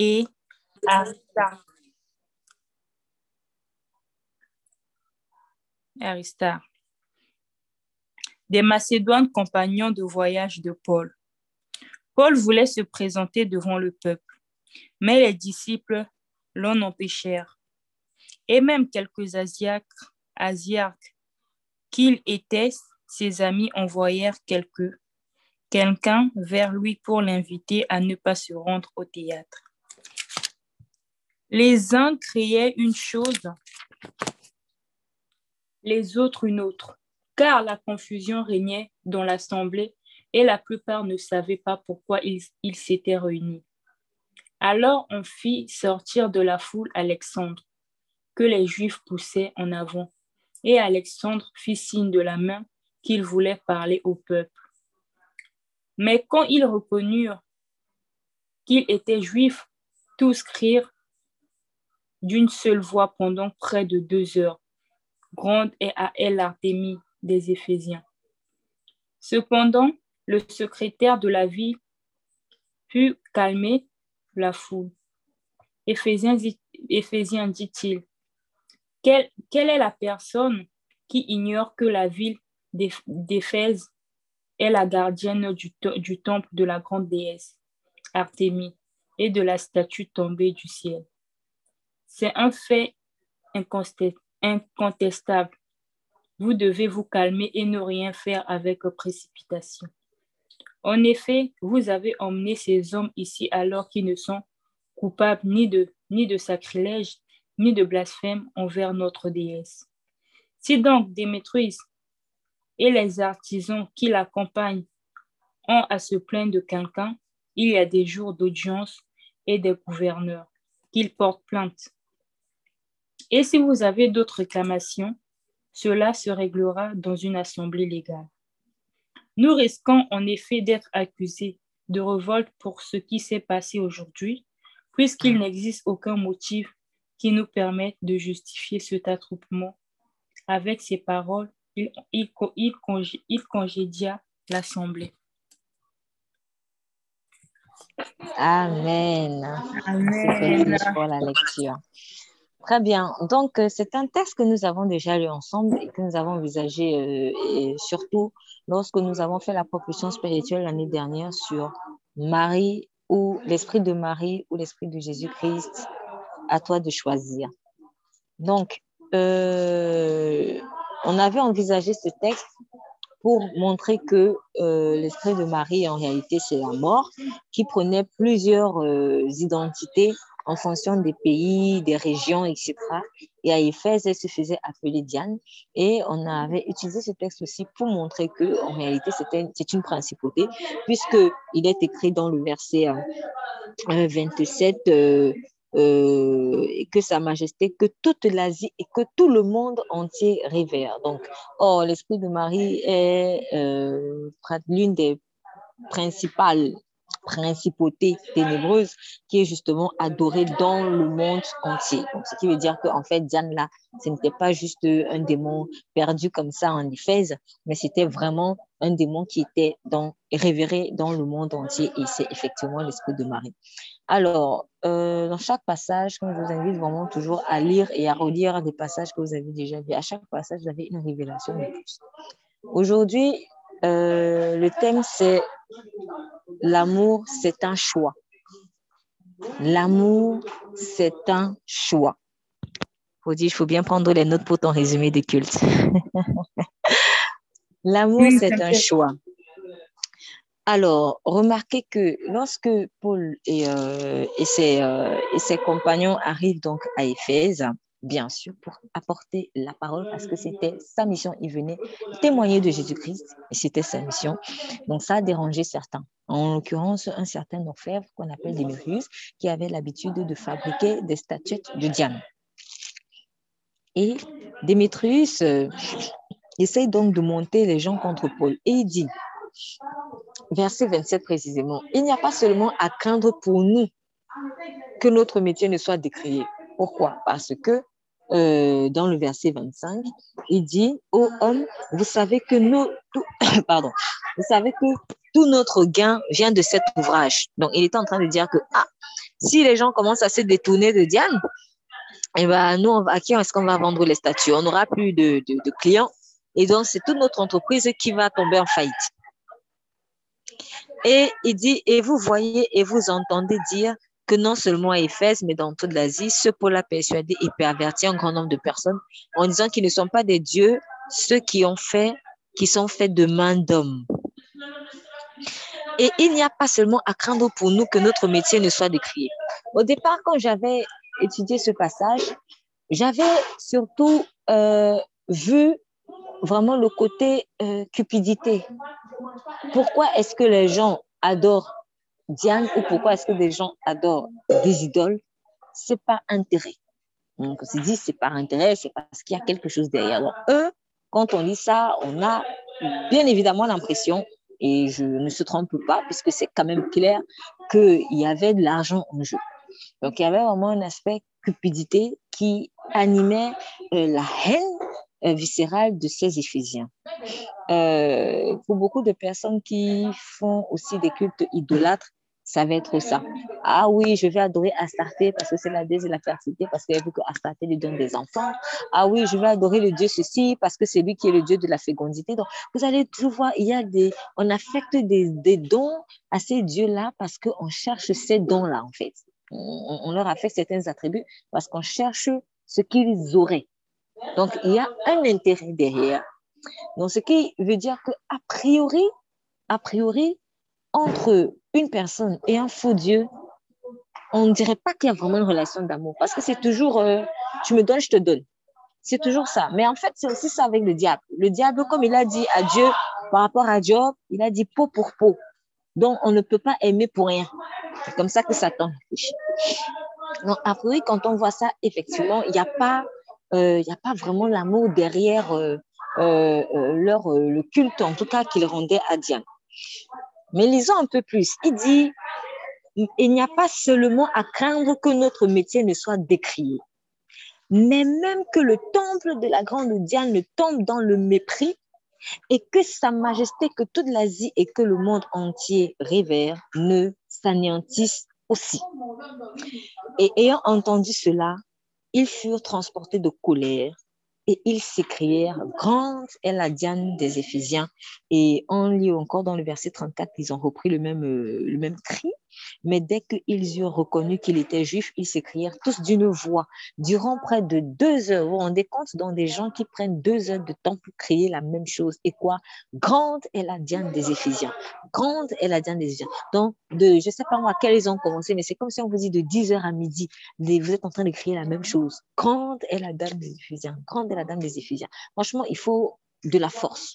et Aristarque. Aristarque. Des Macédoines compagnons de voyage de Paul. Paul voulait se présenter devant le peuple, mais les disciples l'en empêchèrent. Et même quelques Asiaques, Asiaques qu'ils étaient, ses amis envoyèrent quelqu'un vers lui pour l'inviter à ne pas se rendre au théâtre. Les uns criaient une chose, les autres une autre, car la confusion régnait dans l'assemblée et la plupart ne savaient pas pourquoi ils s'étaient réunis. Alors on fit sortir de la foule Alexandre, que les Juifs poussaient en avant, et Alexandre fit signe de la main qu'il voulait parler au peuple. Mais quand ils reconnurent qu'il était juif, tous crirent d'une seule voix pendant près de deux heures. Grande est à elle l'artémie des Éphésiens. Cependant, le secrétaire de la ville put calmer la foule. Éphésiens, Éphésiens dit-il, quelle, est la personne qui ignore que la ville d'Éphèse est la gardienne du, du temple de la grande déesse Artémie et de la statue tombée du ciel? C'est un fait incontestable. Vous devez vous calmer et ne rien faire avec précipitation. En effet, vous avez emmené ces hommes ici alors qu'ils ne sont coupables ni de, ni sacrilège, ni de blasphème envers notre déesse. Si donc Démétrius et les artisans qui l'accompagnent ont à se plaindre de quelqu'un, il y a des jours d'audience et des gouverneurs qu'ils portent plainte. Et si vous avez d'autres réclamations, cela se réglera dans une assemblée légale. Nous risquons en effet d'être accusés de révolte pour ce qui s'est passé aujourd'hui, puisqu'il n'existe aucun motif qui nous permettent de justifier cet attroupement. Avec ces paroles, il, il, il, congédia l'assemblée. Amen. Amen. pour la lecture. Très bien. Donc, euh, c'est un texte que nous avons déjà lu ensemble et que nous avons envisagé, euh, et surtout lorsque nous avons fait la propulsion spirituelle l'année dernière sur Marie ou l'esprit de Marie ou l'esprit de Jésus-Christ à toi de choisir. Donc, euh, on avait envisagé ce texte pour montrer que l'esprit de Marie, en réalité, c'est la mort, qui prenait plusieurs identités en fonction des pays, des régions, etc. Et à Éphèse, elle se faisait appeler Diane. Et on avait utilisé ce texte aussi pour montrer que, en réalité, c'est une principauté, puisqu'il est écrit dans le verset 27 euh, que Sa Majesté, que toute l'Asie et que tout le monde entier révère. Donc, oh, l'Esprit de Marie est euh, l'une des principales principautés ténébreuses qui est justement adorée dans le monde entier. Donc, ce qui veut dire qu'en fait, Diane, là, ce n'était pas juste un démon perdu comme ça en Éphèse, mais c'était vraiment un démon qui était dans, révéré dans le monde entier et c'est effectivement l'Esprit de Marie. Alors, euh, dans chaque passage, je vous invite vraiment toujours à lire et à relire des passages que vous avez déjà vus. À chaque passage, vous avez une révélation de plus. Aujourd'hui, euh, le thème, c'est l'amour, c'est un choix. L'amour, c'est un choix. Faut dire, il faut bien prendre les notes pour ton résumé de culte. L'amour, c'est un choix. Alors, remarquez que lorsque Paul et, euh, euh, et, ses, compagnons arrivent donc à Éphèse, bien sûr, pour apporter la parole, parce que c'était sa mission, il venait témoigner de Jésus-Christ, et c'était sa mission. Donc, ça a dérangé certains. En l'occurrence, un certain orfèvre qu'on appelle Démétrius, qui avait l'habitude de fabriquer des statuettes de Diane. Et Démétrius euh, essaye donc de monter les gens contre Paul, et il dit, verset 27 précisément, il n'y a pas seulement à craindre pour nous que notre métier ne soit décrié. Pourquoi? Parce que euh, dans le verset 25, il dit, ô homme, vous savez que nous, tout, pardon, vous savez que tout notre gain vient de cet ouvrage. Donc, il est en train de dire que, ah, si les gens commencent à se détourner de Diane, eh ben, nous, à qui est-ce qu'on va vendre les statues? On n'aura plus de, de, clients. Et donc, c'est toute notre entreprise qui va tomber en faillite. Et il dit, et vous voyez et vous entendez dire que non seulement à Éphèse, mais dans toute l'Asie, ce pôle a persuadé et perverti un grand nombre de personnes en disant qu'ils ne sont pas des dieux, ceux qui ont fait, qui sont faits de main d'homme. Et il n'y a pas seulement à craindre pour nous que notre métier ne soit décrié. Au départ, quand j'avais étudié ce passage, j'avais surtout euh, vu vraiment le côté euh, cupidité. Pourquoi est-ce que les gens adorent Diane ou pourquoi est-ce que des gens adorent des idoles? C'est par intérêt. Donc, on se dit c'est par intérêt, c'est parce qu'il y a quelque chose derrière. Donc, eux, quand on lit ça, on a bien évidemment l'impression, et je ne se trompe pas, puisque c'est quand même clair qu'il y avait de l'argent en jeu. Donc, il y avait vraiment un aspect cupidité qui animait euh, la haine euh, viscérale de ces Éphésiens. Euh, pour beaucoup de personnes qui font aussi des cultes idolâtres, ça va être ça. Ah oui, je vais adorer Astarté parce que c'est la déesse de la fertilité, parce qu'elle veut que Astarté lui donne des enfants. Ah oui, je vais adorer le dieu ceci parce que c'est lui qui est le dieu de la fécondité. Donc, vous allez toujours voir, il y a des, on affecte des, des dons à ces dieux-là parce qu'on cherche ces dons-là, en fait. On, on leur affecte certains attributs parce qu'on cherche ce qu'ils auraient. Donc, il y a un intérêt derrière. Donc, ce qui veut dire que a priori, a priori, entre une personne et un faux Dieu, on ne dirait pas qu'il y a vraiment une relation d'amour parce que c'est toujours euh, tu me donnes, je te donne. C'est toujours ça. Mais en fait, c'est aussi ça avec le diable. Le diable, comme il a dit à Dieu par rapport à Job, il a dit peau pour peau. Donc, on ne peut pas aimer pour rien. C'est comme ça que Satan réfléchit. Donc, après, quand on voit ça, effectivement, il n'y a pas, euh, a pas vraiment l'amour derrière euh, leur, le culte, en tout cas, qu'ils rendaient à Diane. Mais lisons un peu plus. Il dit, il n'y a pas seulement à craindre que notre métier ne soit décrié, mais même que le temple de la grande Diane ne tombe dans le mépris et que Sa Majesté, que toute l'Asie et que le monde entier révère ne s'anéantissent aussi. Et ayant entendu cela, ils furent transportés de colère et ils s'écrièrent, grande est la Diane des Éphésiens. Et on lit encore dans le verset 34, ils ont repris le même, euh, le même cri. Mais dès qu'ils eurent reconnu qu'il était juif, ils s'écrièrent tous d'une voix. Durant près de deux heures, vous vous rendez compte dans des gens qui prennent deux heures de temps pour crier la même chose. Et quoi? Grande est la Diane des Éphésiens. Grande est la Diane des Éphésiens. Donc, je ne sais pas moi à quelle ils ont commencé, mais c'est comme si on vous dit de 10 heures à midi, vous êtes en train de crier la même chose. Grande est la Dame des Éphésiens. Grande est la Dame des Éphésiens. Franchement, il faut de la force.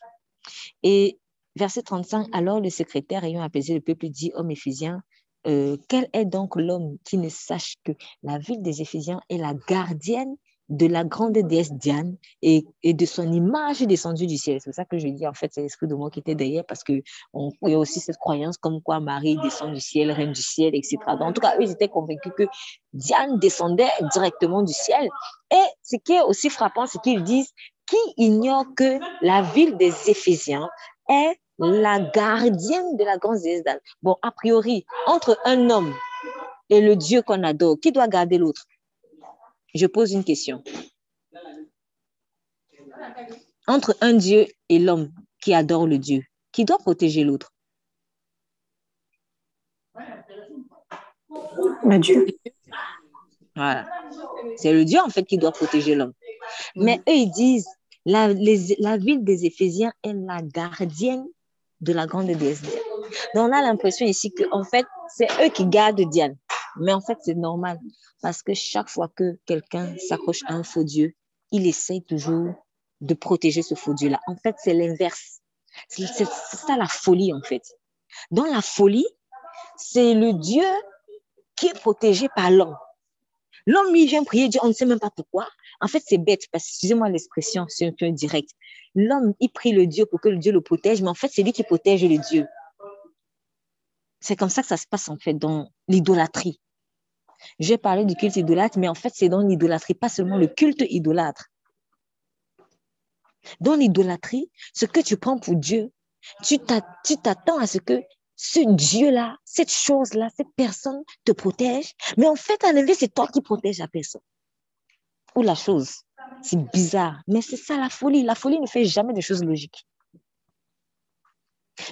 Et verset 35, alors le secrétaire ayant apaisé le peuple dit, homme Éphésiens, euh, quel est donc l'homme qui ne sache que la ville des Éphésiens est la gardienne de la grande déesse Diane et, de son image descendue du ciel? C'est ça que je dis, en fait, c'est l'esprit de moi qui était derrière parce qu'il y a aussi cette croyance comme quoi Marie descend du ciel, reine du ciel, etc. en tout cas, ils étaient convaincus que Diane descendait directement du ciel. Et ce qui est aussi frappant, c'est qu'ils disent qui ignore que la ville des Éphésiens est la gardienne de la grande déesse Bon, a priori, entre un homme et le Dieu qu'on adore, qui doit garder l'autre? Je pose une question. Entre un Dieu et l'homme qui adore le Dieu, qui doit protéger l'autre? Le Dieu. Voilà. C'est le Dieu, en fait, qui doit protéger l'homme. Mais eux, ils disent, la, la ville des Éphésiens est la gardienne de la grande Diane. Donc, on a l'impression ici que, en fait, c'est eux qui gardent Diane. Mais en fait, c'est normal parce que chaque fois que quelqu'un s'accroche à un faux Dieu, il essaye toujours de protéger ce faux Dieu-là. En fait, c'est l'inverse. C'est ça la folie, en fait. Dans la folie, c'est le Dieu qui est protégé par l'homme. L'homme, il vient prier Dieu, on ne sait même pas pourquoi. En fait, c'est bête, parce que, excusez-moi l'expression, c'est un peu direct. L'homme, il prie le Dieu pour que le Dieu le protège, mais en fait, c'est lui qui protège le Dieu. C'est comme ça que ça se passe, en fait, dans l'idolâtrie. J'ai parlé du culte idolâtre, mais en fait, c'est dans l'idolâtrie, pas seulement le culte idolâtre. Dans l'idolâtrie, ce que tu prends pour Dieu, tu t'attends à ce que ce Dieu-là, cette chose-là, cette personne te protège, mais en fait, à l'inverse, c'est toi qui protèges la personne ou la chose. C'est bizarre, mais c'est ça la folie. La folie ne fait jamais de choses logiques.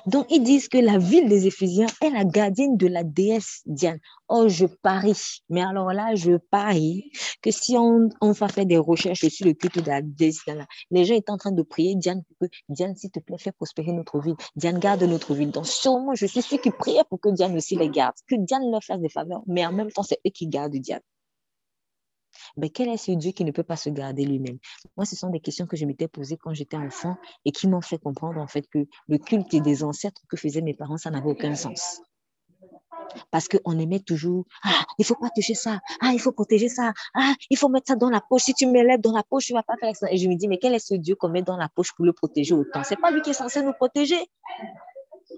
Donc, ils disent que la ville des Éphésiens est la gardienne de la déesse Diane. Oh, je parie. Mais alors là, je parie que si on, on va faire des recherches sur le culte de la déesse Diane, les gens étaient en train de prier Diane pour que Diane, s'il te plaît, fais prospérer notre ville. Diane garde notre ville. Donc, sûrement, je suis sûr qu'ils priaient pour que Diane aussi les garde, que Diane leur fasse des faveurs. Mais en même temps, c'est eux qui gardent Diane. Mais quel est ce Dieu qui ne peut pas se garder lui-même? Moi, ce sont des questions que je m'étais posées quand j'étais enfant et qui m'ont fait comprendre en fait que le culte des ancêtres que faisaient mes parents, ça n'avait aucun sens. Parce qu'on aimait toujours, ah, il faut pas toucher ça, ah, il faut protéger ça, ah, il faut mettre ça dans la poche. Si tu me lèves dans la poche, tu vas pas faire ça. Et je me dis, mais quel est ce Dieu qu'on met dans la poche pour le protéger autant? C'est pas lui qui est censé nous protéger.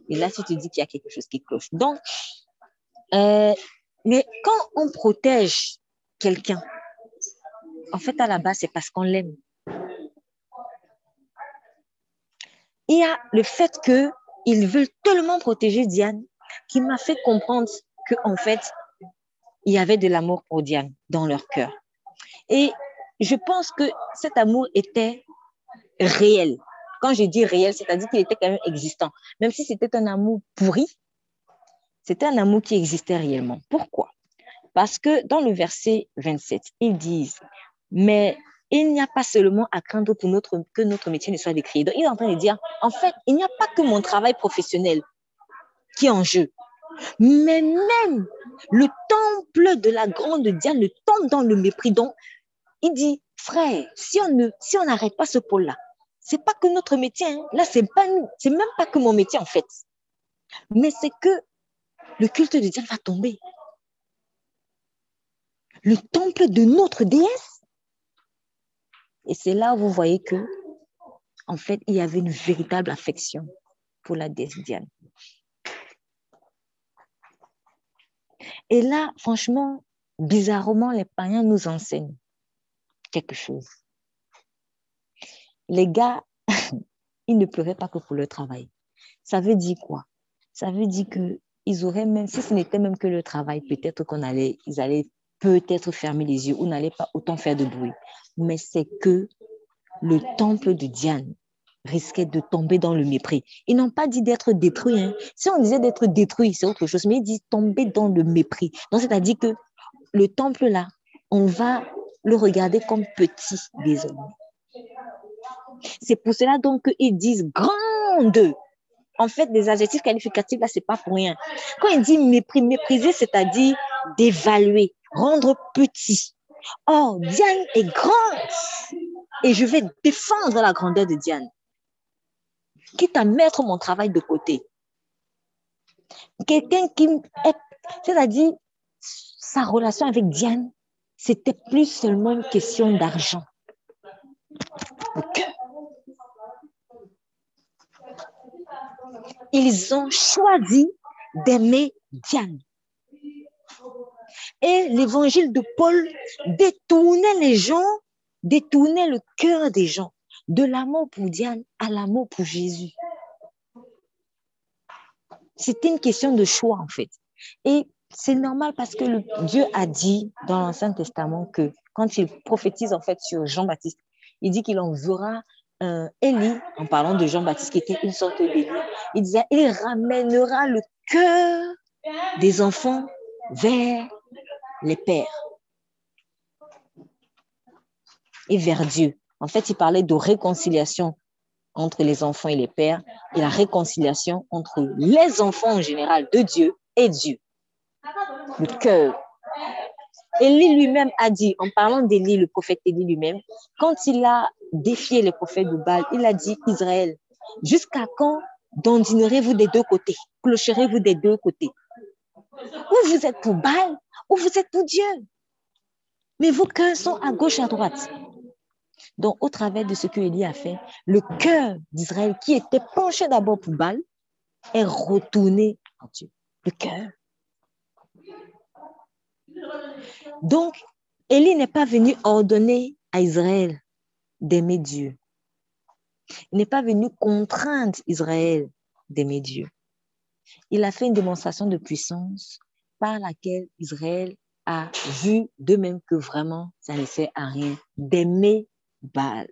Et là, tu te dis qu'il y a quelque chose qui cloche. Donc, euh, mais quand on protège quelqu'un, en fait, à la base, c'est parce qu'on l'aime. Il y a le fait qu'ils veulent tellement protéger Diane qui m'a fait comprendre qu'en fait, il y avait de l'amour pour Diane dans leur cœur. Et je pense que cet amour était réel. Quand je dis réel, c'est-à-dire qu'il était quand même existant. Même si c'était un amour pourri, c'était un amour qui existait réellement. Pourquoi? Parce que dans le verset 27, ils disent mais il n'y a pas seulement à craindre pour notre, que notre métier ne soit décrié. Donc, il est en train de dire, en fait, il n'y a pas que mon travail professionnel qui est en jeu, mais même le temple de la grande Diane tombe dans le mépris. Donc, il dit, frère, si on si n'arrête pas ce pôle-là, c'est pas que notre métier, hein. là, c'est pas, c'est même pas que mon métier, en fait. Mais c'est que le culte de Diane va tomber. Le temple de notre déesse et c'est là où vous voyez que, en fait, il y avait une véritable affection pour la déesse Diane. Et là, franchement, bizarrement, les païens nous enseignent quelque chose. Les gars, ils ne pleuraient pas que pour le travail. Ça veut dire quoi? Ça veut dire que ils auraient même, si ce n'était même que le travail, peut-être qu'on allait, ils allaient peut-être fermer les yeux ou n'allaient pas autant faire de bruit mais c'est que le temple de Diane risquait de tomber dans le mépris. Ils n'ont pas dit d'être détruit. Hein. Si on disait d'être détruit, c'est autre chose, mais ils disent tomber dans le mépris. Donc, c'est-à-dire que le temple-là, on va le regarder comme petit désormais. C'est pour cela donc qu'ils disent grande. En fait, des adjectifs qualificatifs, là, c'est pas pour rien. Quand ils disent mépris, mépriser, c'est-à-dire d'évaluer, rendre petit. Oh, Diane est grande et je vais défendre la grandeur de Diane, quitte à mettre mon travail de côté. Quelqu'un qui est, c'est-à-dire, sa relation avec Diane, c'était plus seulement une question d'argent. Ils ont choisi d'aimer Diane. Et l'évangile de Paul détournait les gens, détournait le cœur des gens de l'amour pour Diane à l'amour pour Jésus. C'était une question de choix, en fait. Et c'est normal parce que Dieu a dit dans l'Ancien Testament que quand il prophétise, en fait, sur Jean-Baptiste, il dit qu'il enverra un Élie, en parlant de Jean-Baptiste, qui était une sorte d'Élie. Il disait, il ramènera le cœur des enfants vers les pères et vers Dieu. En fait, il parlait de réconciliation entre les enfants et les pères et la réconciliation entre les enfants en général de Dieu et Dieu. Le cœur. Élie lui-même a dit, en parlant d'Élie, le prophète Élie lui-même, quand il a défié les prophètes de Baal, il a dit, Israël, jusqu'à quand dandinerez-vous des deux côtés? Clocherez-vous des deux côtés? Ou vous êtes pour Baal ou vous êtes pour Dieu. Mais vos cœurs sont à gauche, à droite. Donc, au travers de ce que Élie a fait, le cœur d'Israël, qui était penché d'abord pour Baal, est retourné à Dieu. Le cœur. Donc, Élie n'est pas venu ordonner à Israël d'aimer Dieu. Il n'est pas venu contraindre Israël d'aimer Dieu. Il a fait une démonstration de puissance par laquelle Israël a vu de même que vraiment ça ne sert à rien d'aimer Baal.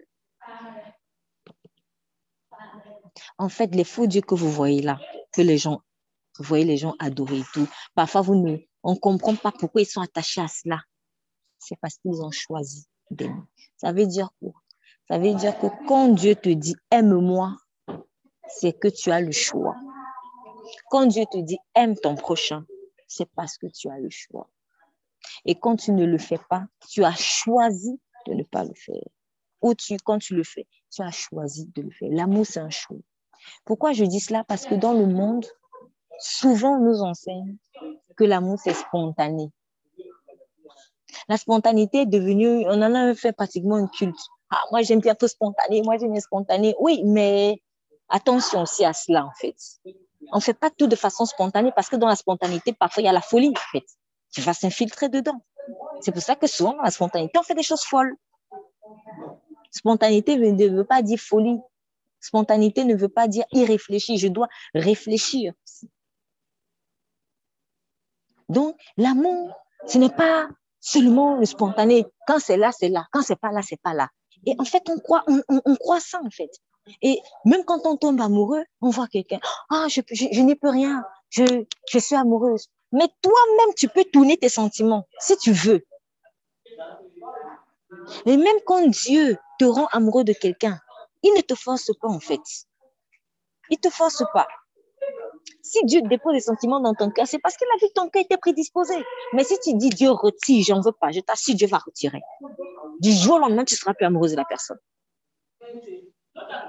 En fait, les faux dieux que vous voyez là, que les gens, vous voyez les gens adorer et tout, parfois vous on ne comprend pas pourquoi ils sont attachés à cela. C'est parce qu'ils ont choisi d'aimer. Ça veut dire quoi? Ça veut dire que quand Dieu te dit aime-moi, c'est que tu as le choix. Quand Dieu te dit aime ton prochain, c'est parce que tu as le choix. Et quand tu ne le fais pas, tu as choisi de ne pas le faire. Ou tu, quand tu le fais, tu as choisi de le faire. L'amour, c'est un choix. Pourquoi je dis cela? Parce que dans le monde, souvent on nous enseigne que l'amour, c'est spontané. La spontanéité est devenue, on en a fait pratiquement un culte. Ah, moi, j'aime bien tout spontané, moi, j'aime bien spontané. Oui, mais attention aussi à cela, en fait. On ne fait pas tout de façon spontanée parce que dans la spontanéité, parfois, il y a la folie, en fait. Tu vas s'infiltrer dedans. C'est pour ça que souvent, dans la spontanéité, on fait des choses folles. Spontanéité ne veut pas dire folie. Spontanéité ne veut pas dire irréfléchi. Je dois réfléchir. Donc, l'amour, ce n'est pas seulement le spontané. Quand c'est là, c'est là. Quand c'est pas là, c'est pas là. Et en fait, on croit, on, croit ça, en fait. Et même quand on tombe amoureux, on voit quelqu'un. Ah, je, n'y peux rien. Je, suis amoureuse. Mais toi-même, tu peux tourner tes sentiments si tu veux. Mais même quand Dieu te rend amoureux de quelqu'un, il ne te force pas en fait. Il ne te force pas. Si Dieu dépose des sentiments dans ton cœur, c'est parce qu'il a vu que ton cœur était prédisposé. Mais si tu dis Dieu retire, j'en veux pas, je t'assure, Dieu va retirer. Du jour au lendemain, tu seras plus amoureuse de la personne.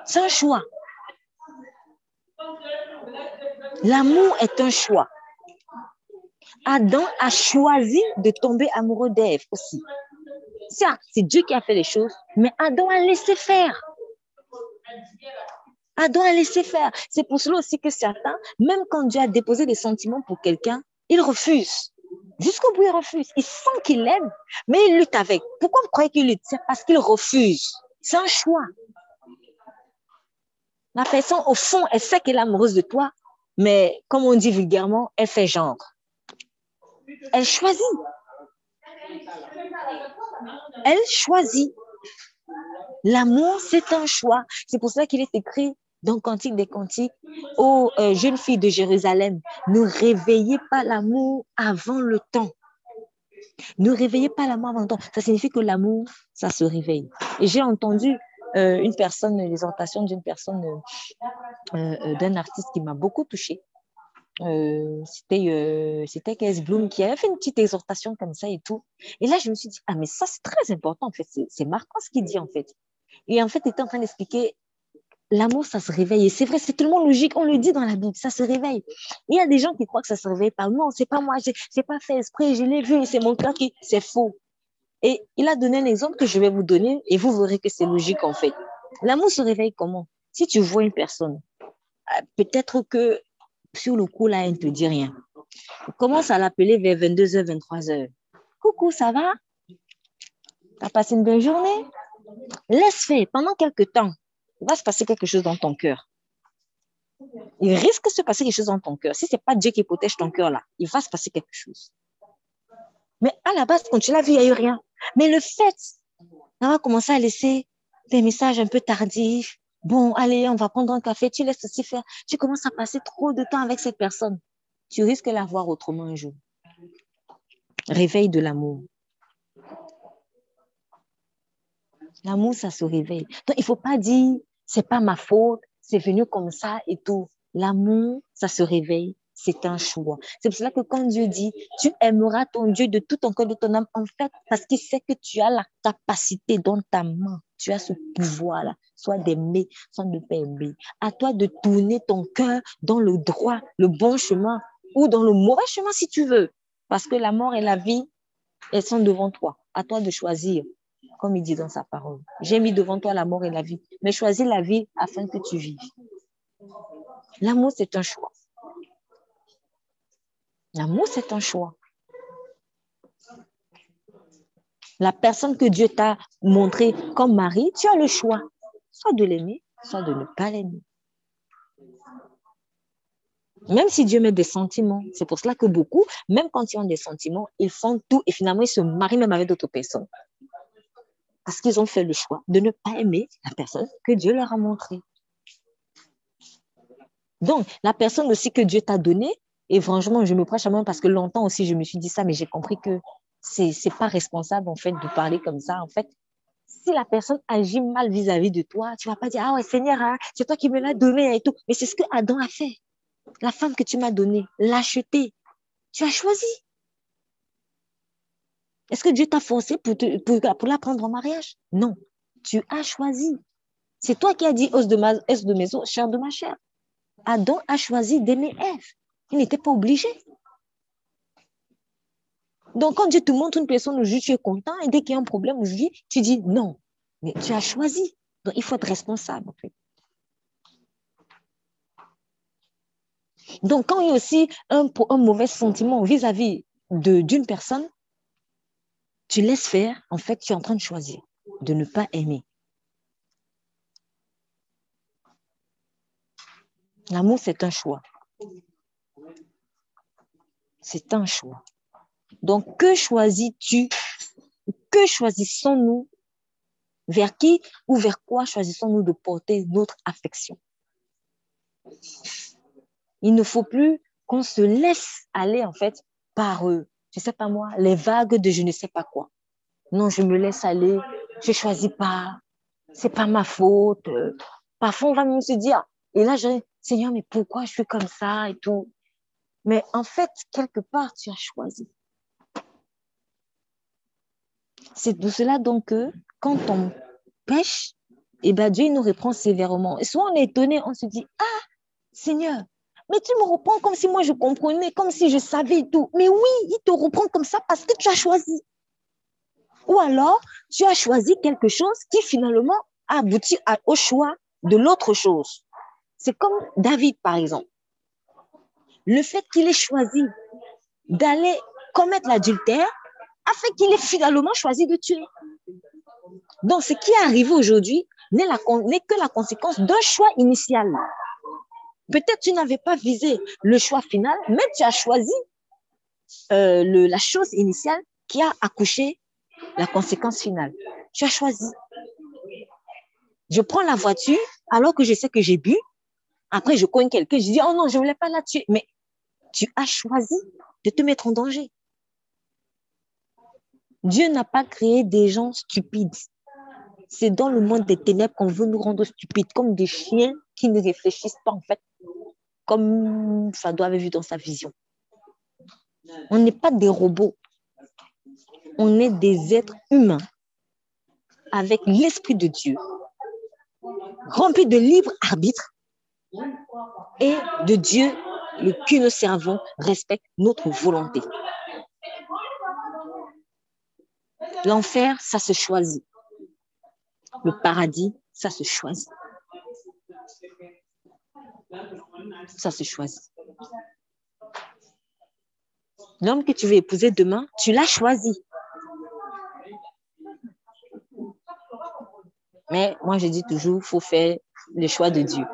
C'est un choix. L'amour est un choix. Adam a choisi de tomber amoureux d'Ève aussi. C'est Dieu qui a fait les choses, mais Adam a laissé faire. Adam a laissé faire. C'est pour cela aussi que certains, même quand Dieu a déposé des sentiments pour quelqu'un, il refuse. Jusqu'au bout, il refuse. Il sent qu'il aime, mais il lutte avec. Pourquoi vous croyez qu'il lutte C'est parce qu'il refuse. C'est un choix. La personne, au fond, elle sait qu'elle est amoureuse de toi, mais comme on dit vulgairement, elle fait genre. Elle choisit. Elle choisit. L'amour, c'est un choix. C'est pour ça qu'il est écrit dans Cantique des Cantiques, aux euh, jeunes filles de Jérusalem, ne réveillez pas l'amour avant le temps. Ne réveillez pas l'amour avant le temps. Ça signifie que l'amour, ça se réveille. Et j'ai entendu une personne, l'exhortation d'une personne, euh, d'un artiste qui m'a beaucoup touchée. Euh, c'était euh, c'était Bloom qui avait fait une petite exhortation comme ça et tout. Et là, je me suis dit, ah, mais ça, c'est très important, en fait. C'est marquant ce qu'il dit, en fait. Et en fait, il était en train d'expliquer l'amour, ça se réveille. Et c'est vrai, c'est tellement logique. On le dit dans la Bible, ça se réveille. Il y a des gens qui croient que ça se réveille pas. Non, c'est pas moi, c'est pas fait esprit, je l'ai vu, c'est mon cœur qui. C'est faux. Et il a donné un exemple que je vais vous donner et vous verrez que c'est logique, en fait. L'amour se réveille comment? Si tu vois une personne, euh, peut-être que sur le coup, là, elle ne te dit rien. Commence à l'appeler vers 22h, 23h. Coucou, ça va? Tu as passé une bonne journée? Laisse faire. Pendant quelques temps, il va se passer quelque chose dans ton cœur. Il risque de se passer quelque chose dans ton cœur. Si ce n'est pas Dieu qui protège ton cœur là, il va se passer quelque chose. Mais à la base, quand tu l'as vu, il n'y a eu rien. Mais le fait, on va commencer à laisser des messages un peu tardifs, Bon, allez, on va prendre un café, tu laisses aussi faire. Tu commences à passer trop de temps avec cette personne. Tu risques de la voir autrement un jour. Réveil de l'amour. L'amour, ça se réveille. Donc, il ne faut pas dire, c'est pas ma faute, c'est venu comme ça et tout. L'amour, ça se réveille c'est un choix. C'est pour cela que quand Dieu dit, tu aimeras ton Dieu de tout ton cœur, de ton âme, en fait, parce qu'il sait que tu as la capacité dans ta main, tu as ce pouvoir-là, soit d'aimer, soit de ne pas aimer. À toi de tourner ton cœur dans le droit, le bon chemin, ou dans le mauvais chemin si tu veux. Parce que la mort et la vie, elles sont devant toi. À toi de choisir, comme il dit dans sa parole. J'ai mis devant toi la mort et la vie, mais choisis la vie afin que tu vives. L'amour, c'est un choix. L'amour, c'est un choix. La personne que Dieu t'a montrée comme mari, tu as le choix, soit de l'aimer, soit de ne pas l'aimer. Même si Dieu met des sentiments, c'est pour cela que beaucoup, même quand ils ont des sentiments, ils font tout et finalement ils se marient même avec d'autres personnes. Parce qu'ils ont fait le choix de ne pas aimer la personne que Dieu leur a montrée. Donc, la personne aussi que Dieu t'a donnée, et franchement, je me prêche à moi parce que longtemps aussi, je me suis dit ça, mais j'ai compris que c'est n'est pas responsable, en fait, de parler comme ça. En fait, si la personne agit mal vis-à-vis de toi, tu vas pas dire, ah ouais, Seigneur, hein, c'est toi qui me l'as donné et tout. Mais c'est ce que Adam a fait. La femme que tu m'as donnée, l'acheter. Tu as choisi. Est-ce que Dieu t'a forcé pour, pour, pour la prendre en mariage? Non. Tu as choisi. C'est toi qui as dit, os de, ma, os de mes os, chair de ma chair. Adam a choisi d'aimer Ève. Il n'était pas obligé. Donc, quand Dieu te montre une personne aujourd'hui, tu es content, et dès qu'il y a un problème aujourd'hui, tu dis non. Mais tu as choisi. Donc, il faut être responsable. Donc, quand il y a aussi un, un mauvais sentiment vis-à-vis d'une personne, tu laisses faire, en fait, tu es en train de choisir de ne pas aimer. L'amour, c'est un choix. C'est un choix. Donc, que choisis-tu Que choisissons-nous Vers qui ou vers quoi choisissons-nous de porter notre affection? Il ne faut plus qu'on se laisse aller, en fait, par, eux. je ne sais pas moi, les vagues de je ne sais pas quoi. Non, je me laisse aller, je ne choisis pas, c'est pas ma faute. Parfois, on va même se dire, et là, je Seigneur, mais pourquoi je suis comme ça et tout? Mais en fait, quelque part, tu as choisi. C'est de cela donc que quand on pêche, eh ben Dieu nous reprend sévèrement. Et soit on est étonné, on se dit, ah, Seigneur, mais tu me reprends comme si moi je comprenais, comme si je savais tout. Mais oui, il te reprend comme ça parce que tu as choisi. Ou alors, tu as choisi quelque chose qui finalement aboutit au choix de l'autre chose. C'est comme David, par exemple. Le fait qu'il ait choisi d'aller commettre l'adultère a fait qu'il ait finalement choisi de tuer. Donc, ce qui est arrivé aujourd'hui n'est que la conséquence d'un choix initial. Peut-être tu n'avais pas visé le choix final, mais tu as choisi euh, la chose initiale qui a accouché la conséquence finale. Tu as choisi. Je prends la voiture alors que je sais que j'ai bu. Après, je cogne quelqu'un, je dis, oh non, je ne voulais pas la tuer. Mais tu as choisi de te mettre en danger. Dieu n'a pas créé des gens stupides. C'est dans le monde des ténèbres qu'on veut nous rendre stupides, comme des chiens qui ne réfléchissent pas, en fait, comme ça doit avoir vu dans sa vision. On n'est pas des robots. On est des êtres humains avec l'Esprit de Dieu, remplis de libre arbitre et de Dieu, le que nous servons respecte notre volonté. L'enfer, ça se choisit. Le paradis, ça se choisit. Ça se choisit. L'homme que tu veux épouser demain, tu l'as choisi. Mais moi, je dis toujours, il faut faire le choix de Dieu.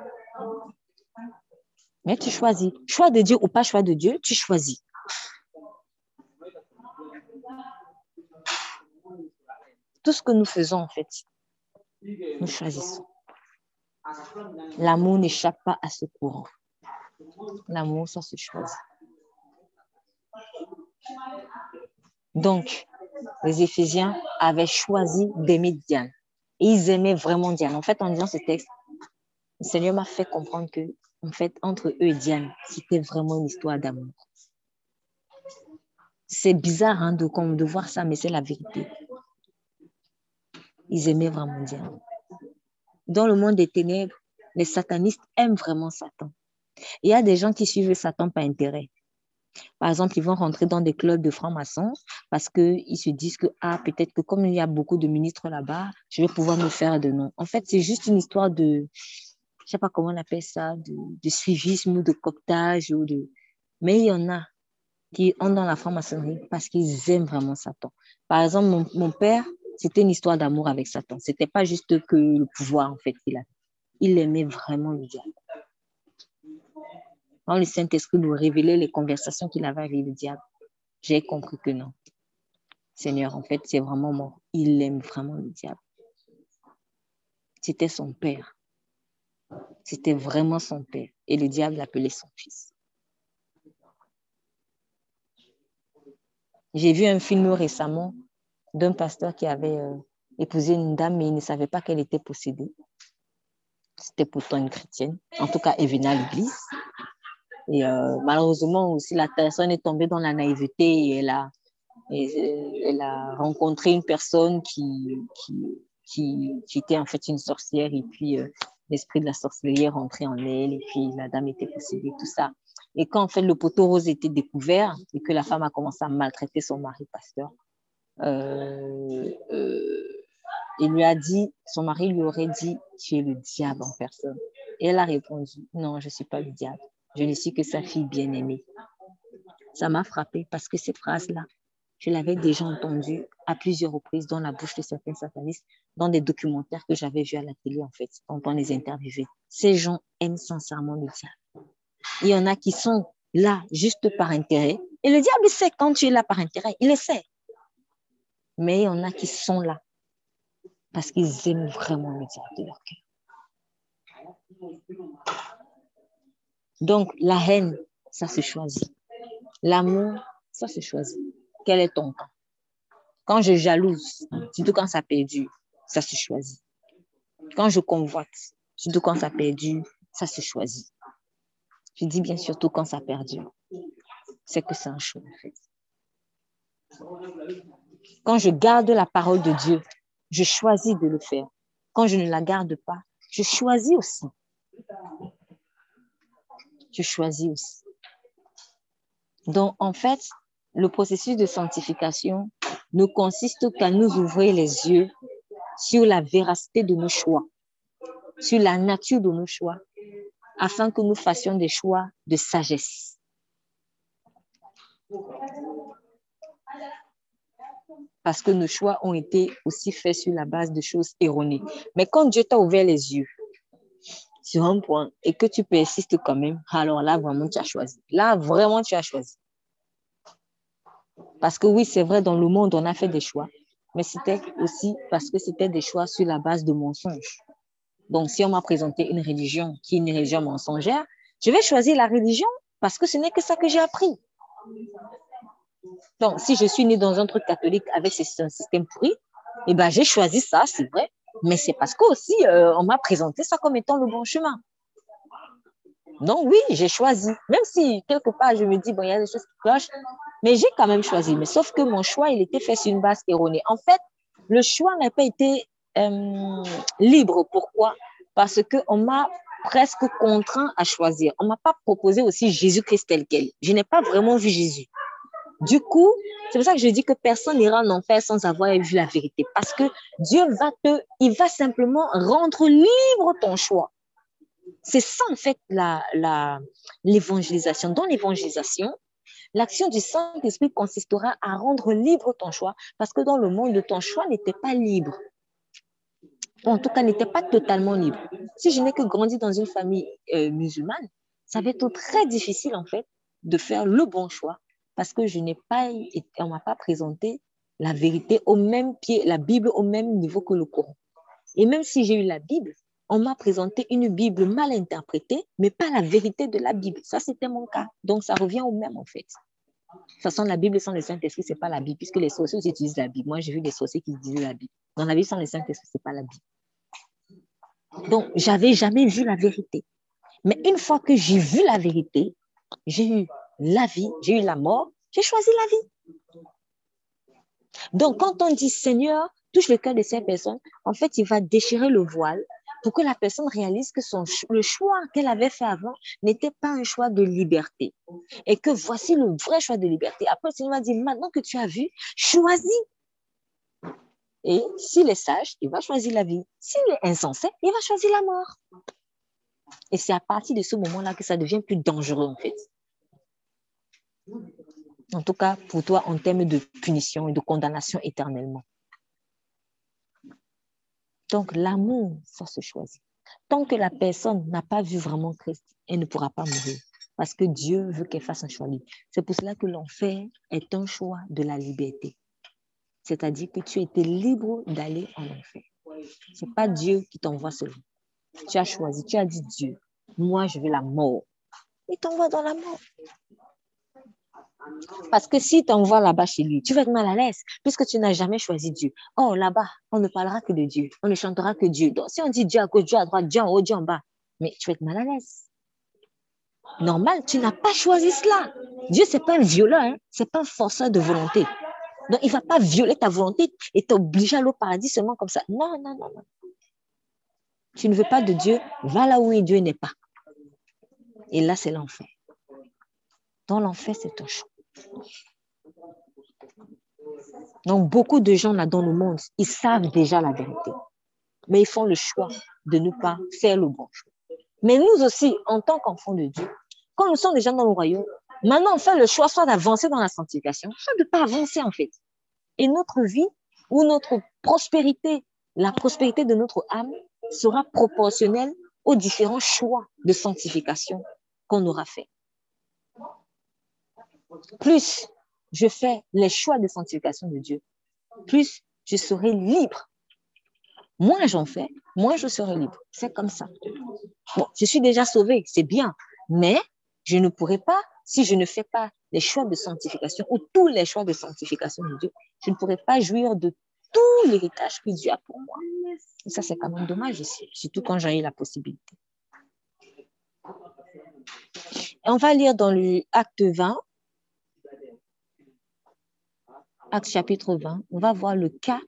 Mais tu choisis. Choix de Dieu ou pas choix de Dieu, tu choisis. Tout ce que nous faisons, en fait, nous choisissons. L'amour n'échappe pas à ce courant. L'amour, ça se choisit. Donc, les Éphésiens avaient choisi d'aimer Diane. Ils aimaient vraiment Diane. En fait, en disant ce texte, le Seigneur m'a fait comprendre que, en fait, entre eux et Diane, c'était vraiment une histoire d'amour. C'est bizarre hein, de, de voir ça, mais c'est la vérité ils aimaient vraiment Dieu. Dans le monde des ténèbres, les satanistes aiment vraiment Satan. Il y a des gens qui suivent Satan par intérêt. Par exemple, ils vont rentrer dans des clubs de francs-maçons parce qu'ils se disent que, ah, peut-être que comme il y a beaucoup de ministres là-bas, je vais pouvoir me faire de nom. En fait, c'est juste une histoire de, sais pas comment on appelle ça, de, suivisme ou de coptage. Ou de... Mais il y en a qui ont dans la franc-maçonnerie parce qu'ils aiment vraiment Satan. Par exemple, mon, père, c'était une histoire d'amour avec Satan. C'était pas juste que le pouvoir, en fait, qu'il a. Il aimait vraiment le diable. quand le Saint-Esprit lui révélait les conversations qu'il avait avec le diable, j'ai compris que non. Seigneur, en fait, c'est vraiment mort. Il aime vraiment le diable. C'était son père. C'était vraiment son père. Et le diable l'appelait son fils. J'ai vu un film récemment d'un pasteur qui avait euh, épousé une dame, mais il ne savait pas qu'elle était possédée. C'était pourtant une chrétienne. En tout cas, elle venait l'église. Et euh, malheureusement aussi, la personne est tombée dans la naïveté et elle a, elle a rencontré une personne qui, qui, qui, était en fait une sorcière et puis euh, l'esprit de la sorcellerie est rentré en elle et puis la dame était possédée, tout ça. Et quand en fait le poteau rose était découvert et que la femme a commencé à maltraiter son mari pasteur, euh, il lui a dit, son mari lui aurait dit, tu es le diable en personne. Et elle a répondu, non, je ne suis pas le diable. Je ne suis que sa fille bien-aimée. Ça m'a frappé parce que ces phrases-là, je l'avais déjà entendues à plusieurs reprises dans la bouche de certains satanistes, dans des documentaires que j'avais vus à la télé, en fait, quand on les interviewait. Ces gens aiment sincèrement le diable. Il y en a qui sont là juste par intérêt. Et le diable sait quand tu es là par intérêt, il le sait. Mais il y en a qui sont là parce qu'ils aiment vraiment le diable de leur cœur. Donc, la haine, ça se choisit. L'amour, ça se choisit. Quel est ton temps? Quand je jalouse, surtout quand ça perdu, ça se choisit. Quand je convoite, surtout quand ça perdu, ça se choisit. Je dis bien surtout quand ça perdu. C'est que c'est un choix. Quand je garde la parole de Dieu, je choisis de le faire. Quand je ne la garde pas, je choisis aussi tu choisis aussi. Donc, en fait, le processus de sanctification ne consiste qu'à nous ouvrir les yeux sur la véracité de nos choix, sur la nature de nos choix, afin que nous fassions des choix de sagesse. Parce que nos choix ont été aussi faits sur la base de choses erronées. Mais quand Dieu t'a ouvert les yeux, sur un point et que tu persistes quand même, alors là, vraiment, tu as choisi. Là, vraiment, tu as choisi. Parce que oui, c'est vrai, dans le monde, on a fait des choix, mais c'était aussi parce que c'était des choix sur la base de mensonges. Donc, si on m'a présenté une religion qui est une religion mensongère, je vais choisir la religion parce que ce n'est que ça que j'ai appris. Donc, si je suis née dans un truc catholique avec un système pourri, eh ben, j'ai choisi ça, c'est vrai, mais c'est parce qu'aussi, euh, on m'a présenté ça comme étant le bon chemin. Donc oui, j'ai choisi. Même si quelque part, je me dis, bon, il y a des choses qui clochent, mais j'ai quand même choisi. Mais sauf que mon choix, il était fait sur une base erronée. En fait, le choix n'a pas été euh, libre. Pourquoi? Parce qu'on m'a presque contraint à choisir. On ne m'a pas proposé aussi Jésus-Christ tel quel. Je n'ai pas vraiment vu Jésus. Du coup, c'est pour ça que je dis que personne n'ira en enfer sans avoir vu la vérité. Parce que Dieu va te, il va simplement rendre libre ton choix. C'est ça, en fait, l'évangélisation. La, Dans l'évangélisation, l'action du Saint-Esprit consistera à rendre libre ton choix. Parce que dans le monde, ton choix n'était pas libre. en tout cas, n'était pas totalement libre. Si je n'ai que grandi dans une famille euh, musulmane, ça va être très difficile, en fait, de faire le bon choix parce que je n'ai pas, on m'a pas présenté la vérité au même pied, la Bible au même niveau que le Coran. Et même si j'ai eu la Bible, on m'a présenté une Bible mal interprétée, mais pas la vérité de la Bible. Ça, c'était mon cas. Donc, ça revient au même, en fait. De toute façon, la Bible sans le Saint-Esprit, ce n'est pas la Bible, puisque les sorciers utilisent la Bible. Moi, j'ai vu des sorciers qui utilisaient la Bible. Dans la Bible sans le Saint-Esprit, ce n'est pas la Bible. Donc, j'avais jamais vu la vérité. Mais une fois que j'ai vu la vérité, j'ai eu la vie, j'ai eu la mort, j'ai choisi la vie. Donc, quand on dit Seigneur, touche le cœur de ces personnes, en fait, il va déchirer le voile pour que la personne réalise que son, le choix qu'elle avait fait avant n'était pas un choix de liberté. Et que voici le vrai choix de liberté. Après, Seigneur va dire, maintenant que tu as vu, choisis. Et s'il est sage, il va choisir la vie. S'il est insensé, il va choisir la mort. Et c'est à partir de ce moment-là que ça devient plus dangereux, en fait. En tout cas, pour toi, en termes de punition et de condamnation éternellement. Donc, l'amour, ça se choisit. Tant que la personne n'a pas vu vraiment Christ, elle ne pourra pas mourir. parce que Dieu veut qu'elle fasse un choix. C'est pour cela que l'enfer est un choix de la liberté. C'est-à-dire que tu étais libre d'aller en enfer. Ce n'est pas Dieu qui t'envoie seulement. Tu as choisi, tu as dit Dieu, moi je veux la mort. Il t'envoie dans la mort. Parce que si t'envoies là-bas chez lui, tu vas être mal à l'aise, puisque tu n'as jamais choisi Dieu. Oh, là-bas, on ne parlera que de Dieu. On ne chantera que Dieu. Donc, si on dit Dieu à gauche, Dieu à droite, Dieu en haut, Dieu en bas, mais tu vas être mal à l'aise. Normal, tu n'as pas choisi cela. Dieu, c'est pas un violeur, hein? c'est pas un forceur de volonté. Donc, il va pas violer ta volonté et t'obliger à aller au paradis seulement comme ça. Non, non, non, non. Tu ne veux pas de Dieu, va là où Dieu n'est pas. Et là, c'est l'enfer. Dans l'enfer, c'est ton choix. Donc, beaucoup de gens là dans le monde, ils savent déjà la vérité, mais ils font le choix de ne pas faire le bon choix. Mais nous aussi, en tant qu'enfants de Dieu, quand nous sommes déjà dans le royaume, maintenant on fait le choix soit d'avancer dans la sanctification, soit de ne pas avancer en fait. Et notre vie ou notre prospérité, la prospérité de notre âme sera proportionnelle aux différents choix de sanctification qu'on aura fait. Plus je fais les choix de sanctification de Dieu, plus je serai libre. Moins j'en fais, moins je serai libre. C'est comme ça. Bon, je suis déjà sauvé, c'est bien, mais je ne pourrai pas, si je ne fais pas les choix de sanctification ou tous les choix de sanctification de Dieu, je ne pourrai pas jouir de tout l'héritage que Dieu a pour moi. Et ça, c'est quand même dommage surtout quand j'ai eu la possibilité. Et on va lire dans le acte 20, acte chapitre 20, on va voir le cas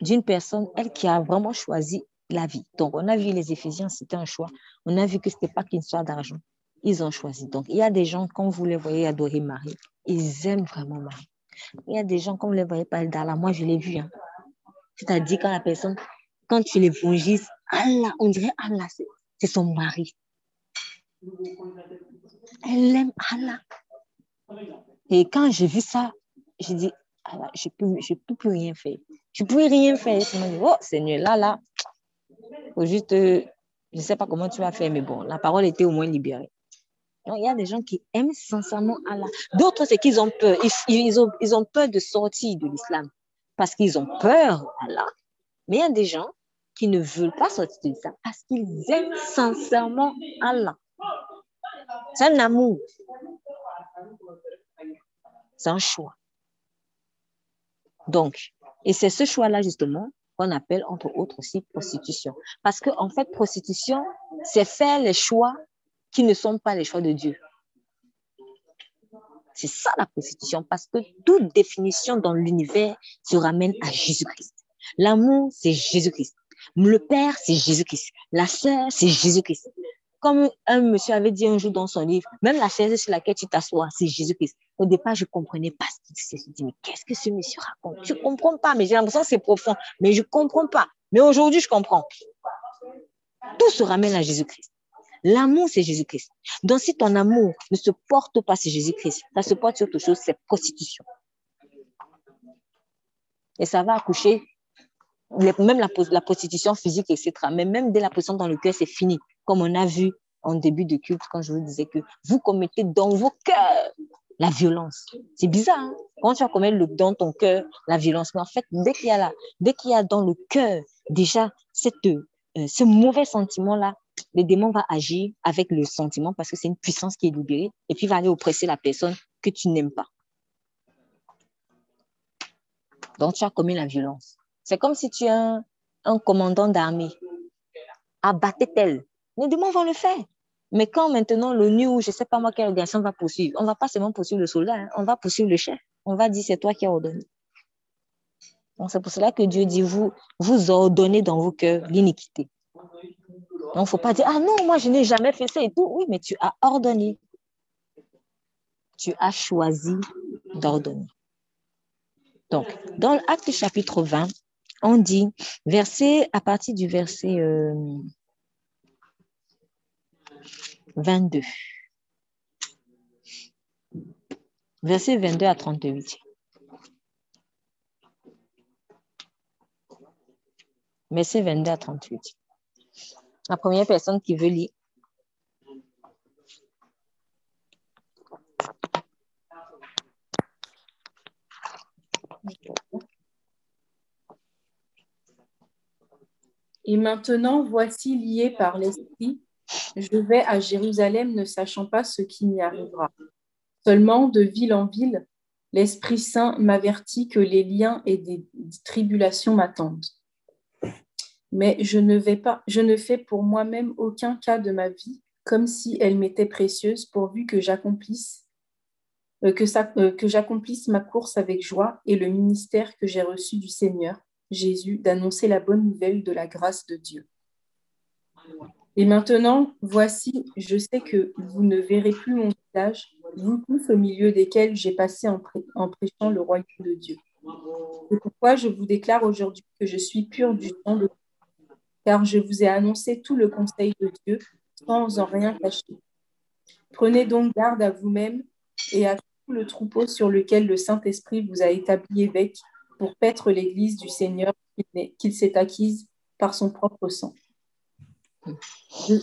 d'une personne, elle qui a vraiment choisi la vie. Donc, on a vu les Éphésiens, c'était un choix. On a vu que ce n'était pas qu'une histoire d'argent. Ils ont choisi. Donc, il y a des gens, quand vous les voyez adorer Marie, ils aiment vraiment Marie. Il y a des gens, comme vous les voyez pas là, moi, je l'ai vu. Hein. C'est-à-dire, quand la personne, quand tu l'évangelises, Allah, on dirait Allah, c'est son mari. Elle aime Allah. Et quand j'ai vu ça, j'ai dit, Je ne peux, plus rien faire. Je ne peux rien faire. Je me dis, oh Seigneur, là, là, faut juste, euh, je ne sais pas comment tu vas faire, mais bon, la parole était au moins libérée. Donc, il y a des gens qui aiment sincèrement Allah. D'autres, c'est qu'ils ont peur. Ils, ont, ils ont peur de sortir de l'islam parce qu'ils ont peur d'Allah. Mais il y a des gens qui ne veulent pas sortir de l'islam parce qu'ils aiment sincèrement Allah. C'est un amour. C'est un choix. Donc, et c'est ce choix-là, justement, qu'on appelle entre autres aussi prostitution. Parce qu'en en fait, prostitution, c'est faire les choix qui ne sont pas les choix de Dieu. C'est ça la prostitution, parce que toute définition dans l'univers se ramène à Jésus-Christ. L'amour, c'est Jésus-Christ. Le Père, c'est Jésus-Christ. La sœur, c'est Jésus-Christ. Comme un monsieur avait dit un jour dans son livre, même la chaise sur laquelle tu t'assois, c'est Jésus-Christ. Au départ, je ne comprenais pas ce qu'il disait. Je me dis, mais qu'est-ce que ce monsieur raconte? Je ne comprends pas, mais j'ai l'impression que c'est profond. Mais je ne comprends pas. Mais aujourd'hui, je comprends. Tout se ramène à Jésus-Christ. L'amour, c'est Jésus-Christ. Donc, si ton amour ne se porte pas sur Jésus-Christ, ça se porte sur autre chose, c'est prostitution. Et ça va accoucher, même la, prostitution physique, etc. Mais même dès la position dans le cœur, c'est fini comme on a vu en début de culte quand je vous disais que vous commettez dans vos cœurs la violence. C'est bizarre, hein? quand tu vas commettre dans ton cœur la violence. Mais en fait, dès qu'il y a, là, dès qu'il y a dans le cœur déjà euh, ce mauvais sentiment-là, le démon va agir avec le sentiment parce que c'est une puissance qui est libérée et puis va aller oppresser la personne que tu n'aimes pas. Donc, tu as commis la violence. C'est comme si tu es un, un commandant d'armée. Abattez-elle. Les démons vont le faire. Mais quand maintenant l'ONU ou je ne sais pas moi quelle organisation va poursuivre, on ne va pas seulement poursuivre le soldat, hein, on va poursuivre le chef. On va dire c'est toi qui as ordonné. Donc c'est pour cela que Dieu dit vous, vous ordonnez dans vos cœurs l'iniquité. Donc il ne faut pas dire ah non, moi je n'ai jamais fait ça et tout. Oui, mais tu as ordonné. Tu as choisi d'ordonner. Donc, dans l'acte chapitre 20, on dit, verset, à partir du verset euh, 22. Verset 22 à 38. Verset 22 à 38. La première personne qui veut lire. Et maintenant, voici liés par l'esprit je vais à Jérusalem ne sachant pas ce qui m'y arrivera. Seulement, de ville en ville, l'Esprit Saint m'avertit que les liens et des tribulations m'attendent. Mais je ne fais pour moi-même aucun cas de ma vie comme si elle m'était précieuse, pourvu que j'accomplisse euh, que, euh, que j'accomplisse ma course avec joie et le ministère que j'ai reçu du Seigneur Jésus d'annoncer la bonne nouvelle de la grâce de Dieu. Et maintenant, voici, je sais que vous ne verrez plus mon visage, vous tous au milieu desquels j'ai passé en, prêchant le royaume de Dieu. C'est pourquoi je vous déclare aujourd'hui que je suis pur du sang de car je vous ai annoncé tout le conseil de Dieu sans en rien cacher. Prenez donc garde à vous-même et à tout le troupeau sur lequel le Saint-Esprit vous a établi évêque pour paître l'Église du Seigneur qu'il s'est acquise par son propre sang. Je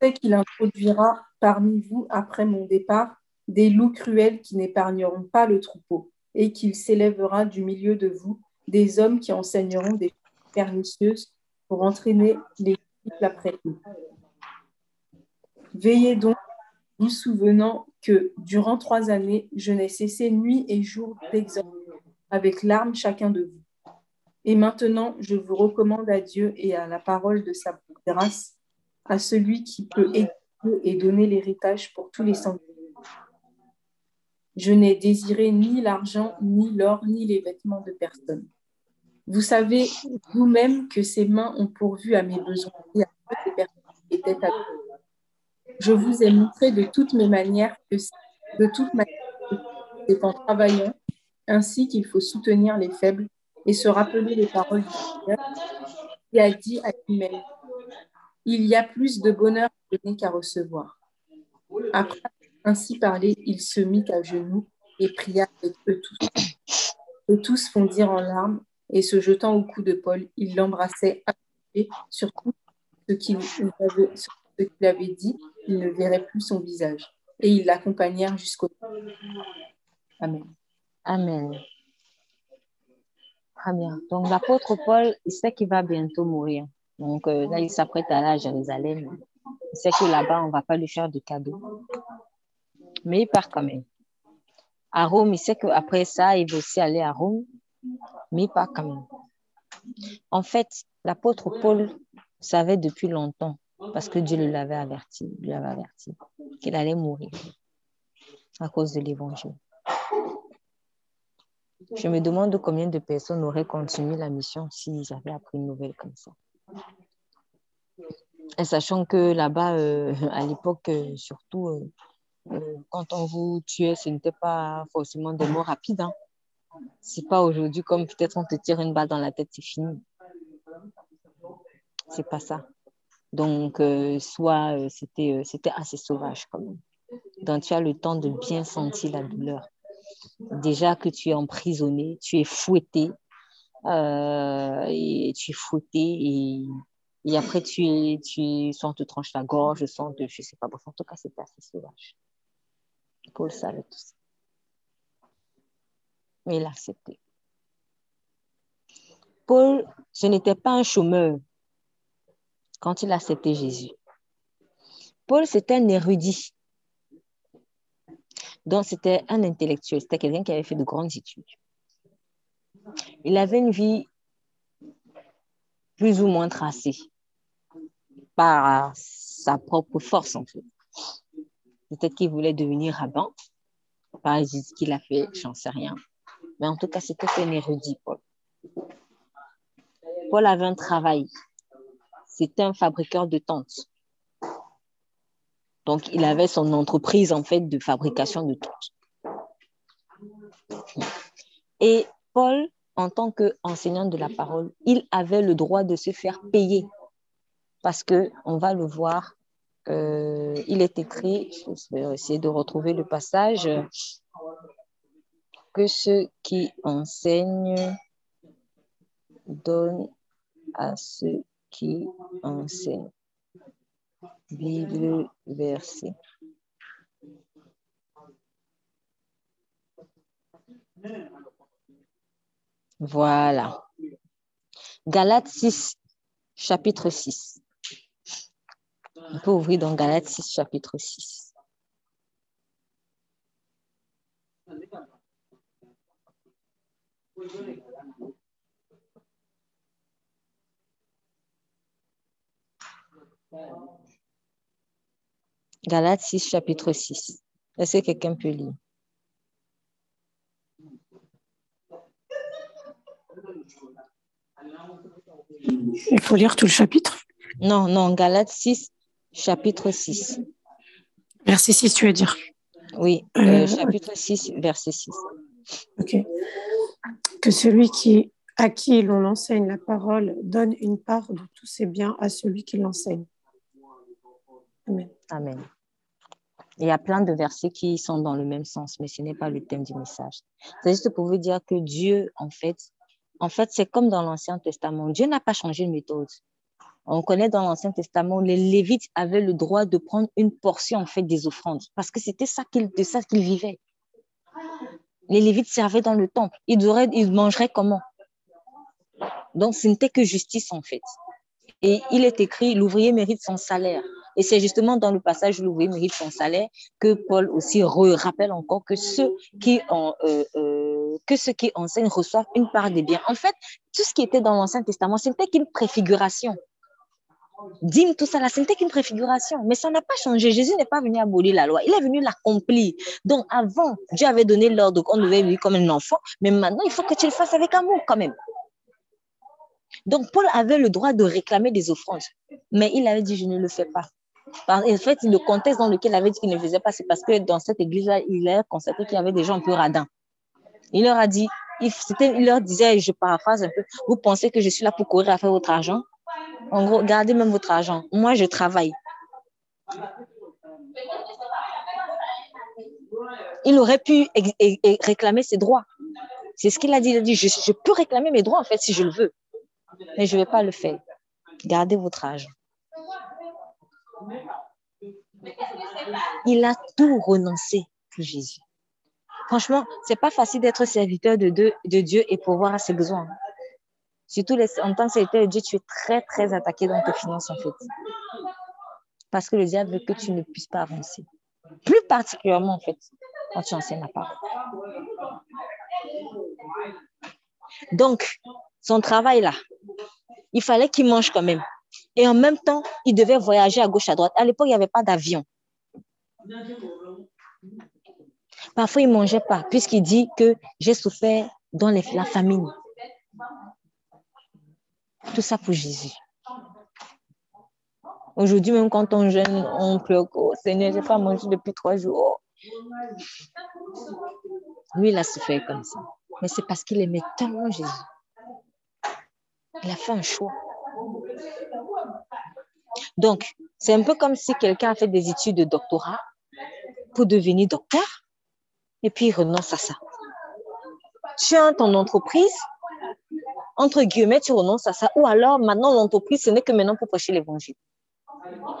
sais qu'il introduira parmi vous, après mon départ, des loups cruels qui n'épargneront pas le troupeau, et qu'il s'élèvera du milieu de vous des hommes qui enseigneront des choses pernicieuses pour entraîner les après eux. Veillez donc, vous souvenant que durant trois années, je n'ai cessé nuit et jour d'exhorter avec larmes chacun de vous. Et maintenant, je vous recommande à Dieu et à la parole de sa grâce, à celui qui peut aider et donner l'héritage pour tous les sangliers. Je n'ai désiré ni l'argent, ni l'or, ni les vêtements de personne. Vous savez vous-même que ces mains ont pourvu à mes besoins et à toutes les personnes qui étaient à Je vous ai montré de toutes mes manières que de toute manière, c'est en travaillant ainsi qu'il faut soutenir les faibles et se rappeler les paroles du Seigneur qui a dit à lui-même Il y a plus de bonheur à donner qu'à recevoir. Après ainsi parler, il se mit à genoux et pria avec eux tous. Et tous fondirent en larmes, et se jetant au cou de Paul, il l'embrassait sur tout ce qu'il avait, dit, il ne verrait plus son visage. Et ils l'accompagnèrent jusqu'au. Amen. Amen. Très bien. Donc, l'apôtre Paul, il sait qu'il va bientôt mourir. Donc, euh, là, il s'apprête à aller à Jérusalem. Il sait que là-bas, on ne va pas lui faire de cadeaux. Mais il part quand même. À Rome, il sait qu'après ça, il va aussi aller à Rome. Mais il part quand même. En fait, l'apôtre Paul savait depuis longtemps, parce que Dieu l'avait averti, lui averti, qu'il allait mourir à cause de l'évangile. Je me demande combien de personnes auraient continué la mission s'ils avaient appris une nouvelle comme ça. Et sachant que là-bas, euh, à l'époque, euh, surtout, euh, quand on vous tuait, ce n'était pas forcément des mots rapides. Hein. C'est pas aujourd'hui comme peut-être on te tire une balle dans la tête, c'est fini. C'est pas ça. Donc, soit c'était assez sauvage quand même. Donc, tu as le temps de bien sentir la douleur déjà que tu es emprisonné, tu es fouetté, euh, et tu es fouetté et, après tu es, tu soit on te tranche la gorge, soit on te, je sais pas, en tout cas c'était assez sauvage. Paul savait tout ça. Mais il a accepté. Paul, ce n'était pas un chômeur quand il a accepté Jésus. Paul, c'était un érudit. Donc, c'était un intellectuel, c'était quelqu'un qui avait fait de grandes études. Il avait une vie plus ou moins tracée par sa propre force, en fait. Peut-être qu'il voulait devenir rabbin, par ce qu'il a fait, j'en sais rien. Mais en tout cas, c'était un érudit, Paul. Paul avait un travail. C'était un fabriqueur de tentes. Donc, il avait son entreprise, en fait, de fabrication de tout. Et Paul, en tant qu'enseignant de la parole, il avait le droit de se faire payer. Parce que, on va le voir, euh, il est écrit, je vais essayer de retrouver le passage, que ceux qui enseignent donnent à ceux qui enseignent. Bible verset. Voilà. Galates 6, chapitre 6. On peut ouvrir dans Galates 6, chapitre 6. Galates 6, chapitre 6. Est-ce que quelqu'un peut lire? Il faut lire tout le chapitre? Non, non, Galates 6, chapitre 6. Verset 6, tu veux dire? Oui, euh, chapitre 6, verset 6. Ok. Que celui qui, à qui l'on enseigne la parole donne une part de tous ses biens à celui qui l'enseigne. Amen. Amen. Il y a plein de versets qui sont dans le même sens, mais ce n'est pas le thème du message. C'est juste pour vous dire que Dieu, en fait, en fait, c'est comme dans l'Ancien Testament. Dieu n'a pas changé de méthode. On connaît dans l'Ancien Testament, les Lévites avaient le droit de prendre une portion en fait des offrandes parce que c'était ça qu'ils, de ça qu'ils vivaient. Les Lévites servaient dans le temple. Ils, auraient, ils mangeraient comment? Donc, ce n'était que justice en fait. Et il est écrit, l'ouvrier mérite son salaire. Et c'est justement dans le passage où l'ouvrier mérite son salaire que Paul aussi rappelle encore que ceux qui, ont, euh, euh, que ceux qui enseignent reçoivent une part des biens. En fait, tout ce qui était dans l'Ancien Testament, c'était qu'une préfiguration. Dîme, tout ça, là, ce n'était qu'une préfiguration. Mais ça n'a pas changé. Jésus n'est pas venu abolir la loi. Il est venu l'accomplir. Donc, avant, Dieu avait donné l'ordre qu'on devait vivre comme un enfant. Mais maintenant, il faut que tu le fasses avec amour quand même. Donc, Paul avait le droit de réclamer des offrandes. Mais il avait dit, je ne le fais pas. En fait, le contexte dans lequel il avait dit qu'il ne faisait pas, c'est parce que dans cette église-là, il a constaté qu'il y avait des gens un peu radins. Il leur a dit, il, il leur disait, je paraphrase un peu, vous pensez que je suis là pour courir à faire votre argent? En gros, gardez même votre argent. Moi, je travaille. Il aurait pu réclamer ses droits. C'est ce qu'il a dit. Il a dit, je, je peux réclamer mes droits, en fait, si je le veux. Mais je ne vais pas le faire. Gardez votre argent. Il a tout renoncé pour Jésus. Franchement, c'est pas facile d'être serviteur de, Dieu et pouvoir à ses besoins. Surtout en tant que serviteur de Dieu, tu es très, très attaqué dans tes finances, en fait. Parce que le diable veut que tu ne puisses pas avancer. Plus particulièrement, en fait, quand tu enseignes la parole. Donc, son travail là, il fallait qu'il mange quand même. Et en même temps, il devait voyager à gauche, à droite. À l'époque, il n'y avait pas d'avion. Parfois, il ne mangeait pas, puisqu'il dit que j'ai souffert dans la famine. Tout ça pour Jésus. Aujourd'hui, même quand on jeûne, on pleure. Oh, Seigneur, je n'ai pas mangé depuis trois jours. Lui, il a souffert comme ça. Mais c'est parce qu'il aimait tellement Jésus. Il a fait un choix. Donc, c'est un peu comme si quelqu'un a fait des études de doctorat pour devenir docteur et puis il renonce à ça. Tu as ton entreprise, entre guillemets, tu renonces à ça. Ou alors, maintenant, l'entreprise, ce n'est que maintenant pour prêcher l'évangile.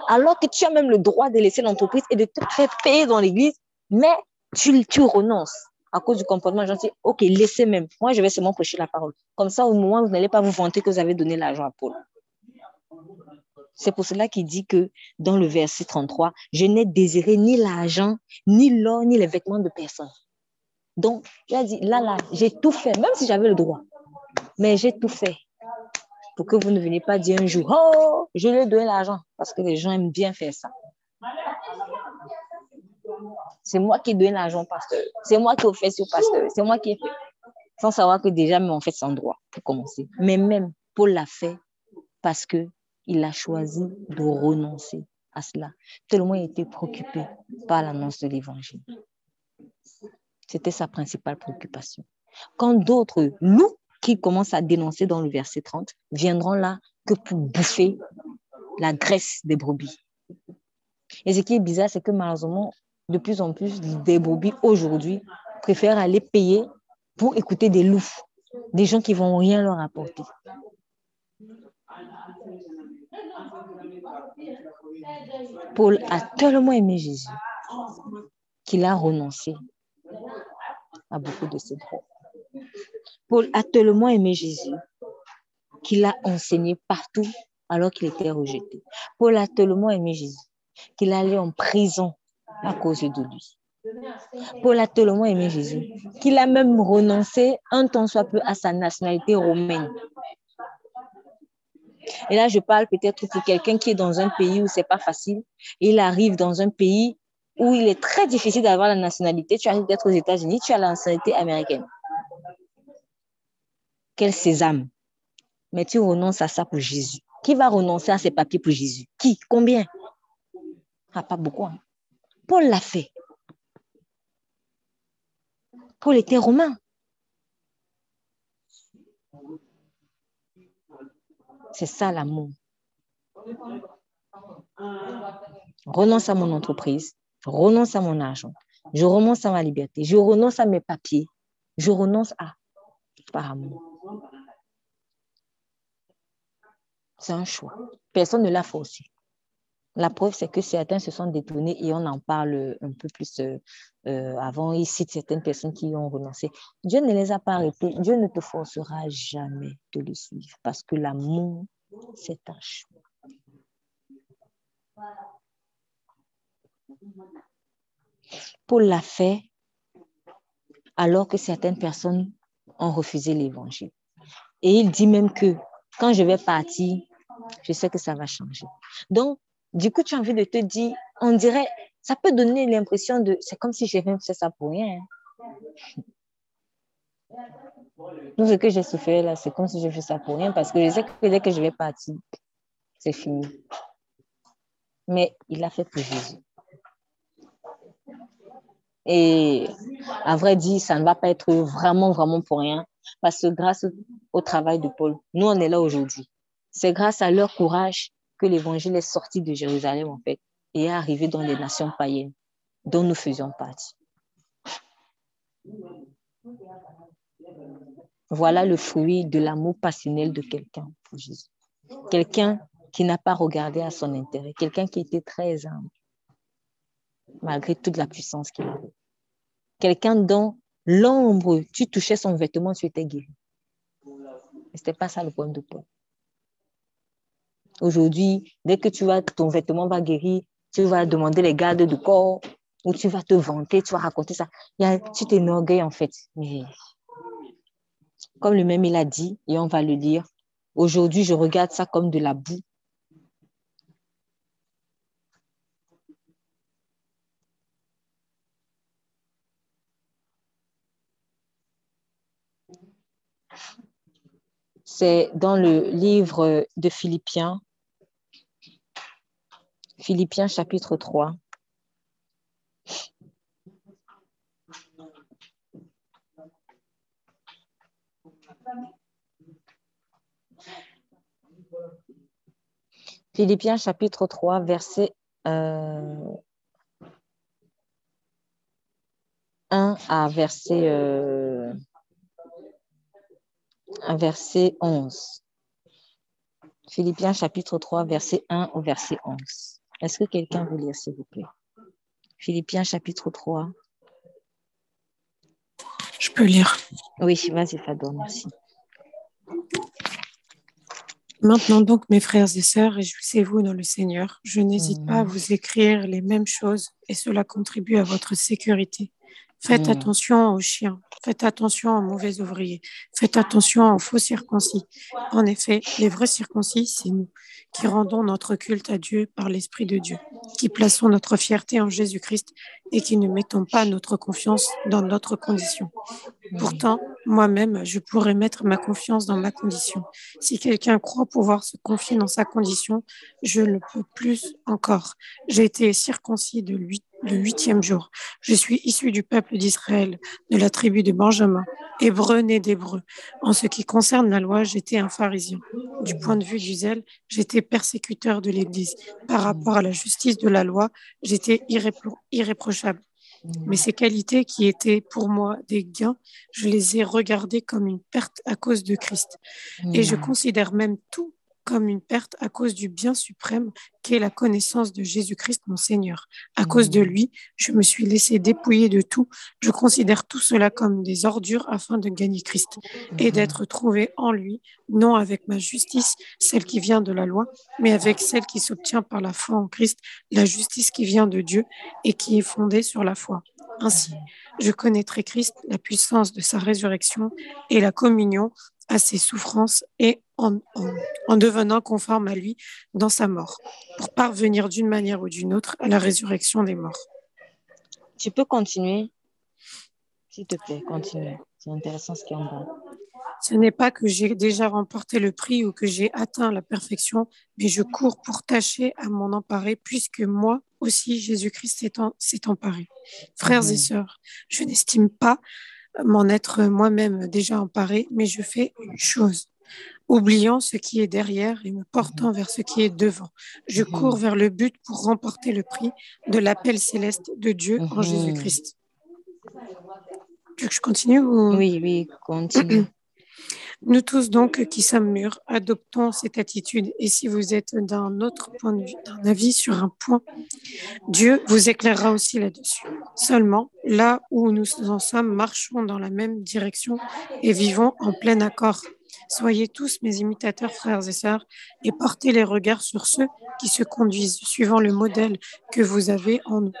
Alors que tu as même le droit de laisser l'entreprise et de te faire payer dans l'église, mais tu, tu renonces à cause du comportement gentil. Ok, laissez même. Moi, je vais seulement prêcher la parole. Comme ça, au où vous n'allez pas vous vanter que vous avez donné l'argent à Paul. C'est pour cela qu'il dit que dans le verset 33, je n'ai désiré ni l'argent, ni l'or, ni les vêtements de personne. Donc, il a dit, là, là, j'ai tout fait, même si j'avais le droit. Mais j'ai tout fait pour que vous ne veniez pas dire un jour, oh, je lui ai donné l'argent, parce que les gens aiment bien faire ça. C'est moi qui ai donné l'argent pasteur. C'est moi qui ai fait au pasteur. C'est moi qui ai fait. Sans savoir que déjà, mais en fait, sans droit, pour commencer. Mais même, Paul l'a fait parce que il a choisi de renoncer à cela, tellement il était préoccupé par l'annonce de l'évangile. C'était sa principale préoccupation. Quand d'autres loups qui commencent à dénoncer dans le verset 30 viendront là que pour bouffer la graisse des brebis. Et ce qui est bizarre, c'est que malheureusement, de plus en plus des brebis aujourd'hui préfèrent aller payer pour écouter des loups, des gens qui vont rien leur apporter. Paul a tellement aimé Jésus qu'il a renoncé à beaucoup de ses droits. Paul a tellement aimé Jésus qu'il a enseigné partout alors qu'il était rejeté. Paul a tellement aimé Jésus qu'il allait en prison à cause de lui. Paul a tellement aimé Jésus qu'il a même renoncé un temps soit peu à sa nationalité romaine. Et là, je parle peut-être pour quelqu'un qui est dans un pays où c'est pas facile. il arrive dans un pays où il est très difficile d'avoir la nationalité. Tu arrives d'être aux États-Unis, tu as la nationalité américaine. Quel sésame. Mais tu renonces à ça pour Jésus. Qui va renoncer à ses papiers pour Jésus? Qui? Combien? Ah, Pas beaucoup. Hein. Paul l'a fait. Paul était romain. C'est ça l'amour. Renonce à mon entreprise, renonce à mon argent, je renonce à ma liberté, je renonce à mes papiers, je renonce à par amour. C'est un choix. Personne ne l'a forcé. La preuve, c'est que certains se sont détournés et on en parle un peu plus euh, euh, avant. Il cite certaines personnes qui ont renoncé. Dieu ne les a pas arrêtés. Dieu ne te forcera jamais de le suivre parce que l'amour, c'est un choix. Paul l'a fait alors que certaines personnes ont refusé l'évangile. Et il dit même que quand je vais partir, je sais que ça va changer. Donc, du coup, tu as envie de te dire, on dirait, ça peut donner l'impression de, c'est comme si j'avais fait ça pour rien. Tout ce que j'ai souffert là, c'est comme si j'ai fait ça pour rien parce que je sais que dès que je vais partir, c'est fini. Mais il a fait pour Jésus. Et à vrai dire, ça ne va pas être vraiment, vraiment pour rien parce que grâce au travail de Paul, nous, on est là aujourd'hui. C'est grâce à leur courage que l'évangile est sorti de Jérusalem, en fait, et est arrivé dans les nations païennes dont nous faisions partie. Voilà le fruit de l'amour passionnel de quelqu'un pour Jésus. Quelqu'un qui n'a pas regardé à son intérêt, quelqu'un qui était très humble, malgré toute la puissance qu'il avait. Quelqu'un dont l'ombre, tu touchais son vêtement, tu étais guéri. Ce n'était pas ça le point de Paul. Aujourd'hui, dès que tu vois ton vêtement va guérir, tu vas demander les gardes du corps ou tu vas te vanter, tu vas raconter ça. Il y a, tu t'énorgueilles en fait. Mais comme le même il a dit, et on va le lire, aujourd'hui je regarde ça comme de la boue. C'est dans le livre de Philippiens, Philippiens chapitre 3. Philippiens chapitre 3, verset 1 euh, à verset, euh, verset 11. Philippiens chapitre 3, verset 1 au verset 11. Est-ce que quelqu'un veut lire, s'il vous plaît? Philippiens chapitre 3. Je peux lire. Oui, vas-y, Fador, merci. Maintenant donc, mes frères et sœurs, réjouissez-vous dans le Seigneur. Je n'hésite pas à vous écrire les mêmes choses et cela contribue à votre sécurité. Faites mm. attention aux chiens, faites attention aux mauvais ouvriers, faites attention aux faux circoncis. En effet, les vrais circoncis, c'est nous qui rendons notre culte à Dieu par l'Esprit de Dieu, qui plaçons notre fierté en Jésus-Christ et qui ne mettons pas notre confiance dans notre condition. Pourtant, moi-même, je pourrais mettre ma confiance dans ma condition. Si quelqu'un croit pouvoir se confier dans sa condition, je le peux plus encore. J'ai été circoncis de lui le huitième jour. Je suis issu du peuple d'Israël, de la tribu de Benjamin, hébreu né d'hébreu. En ce qui concerne la loi, j'étais un pharisien. Du point de vue du zèle, j'étais persécuteur de l'Église. Par rapport à la justice de la loi, j'étais irréprochable. Mais ces qualités qui étaient pour moi des gains, je les ai regardées comme une perte à cause de Christ. Et je considère même tout comme une perte à cause du bien suprême qu'est la connaissance de Jésus-Christ mon Seigneur. À cause de lui, je me suis laissé dépouiller de tout. Je considère tout cela comme des ordures afin de gagner Christ et mhm. d'être trouvé en lui, non avec ma justice, celle qui vient de la loi, mais avec celle qui s'obtient par la foi en Christ, la justice qui vient de Dieu et qui est fondée sur la foi. Ainsi, je connaîtrai Christ, la puissance de sa résurrection et la communion à ses souffrances et en, devenant conforme à lui dans sa mort, pour parvenir d'une manière ou d'une autre à la résurrection des morts. Tu peux continuer, s'il te plaît, continue. C'est intéressant ce qui est en bas. Ce n'est pas que j'ai déjà remporté le prix ou que j'ai atteint la perfection, mais je cours pour tâcher à m'en emparer, puisque moi aussi Jésus-Christ s'est emparé. Frères et sœurs, je n'estime pas m'en être moi-même déjà emparé, mais je fais une chose. Oubliant ce qui est derrière et me portant vers ce qui est devant, je mhm. cours vers le but pour remporter le prix de l'appel céleste de Dieu en mhm. Jésus-Christ. Tu veux que je continue Oui, oui, continue. Nous tous donc qui sommes mûrs, adoptons cette attitude. Et si vous êtes d'un autre point de vue, d'un avis sur un point, Dieu vous éclairera aussi là-dessus. Seulement, là où nous en sommes, marchons dans la même direction et vivons en plein accord. Soyez tous mes imitateurs, frères et sœurs, et portez les regards sur ceux qui se conduisent suivant le modèle que vous avez en nous.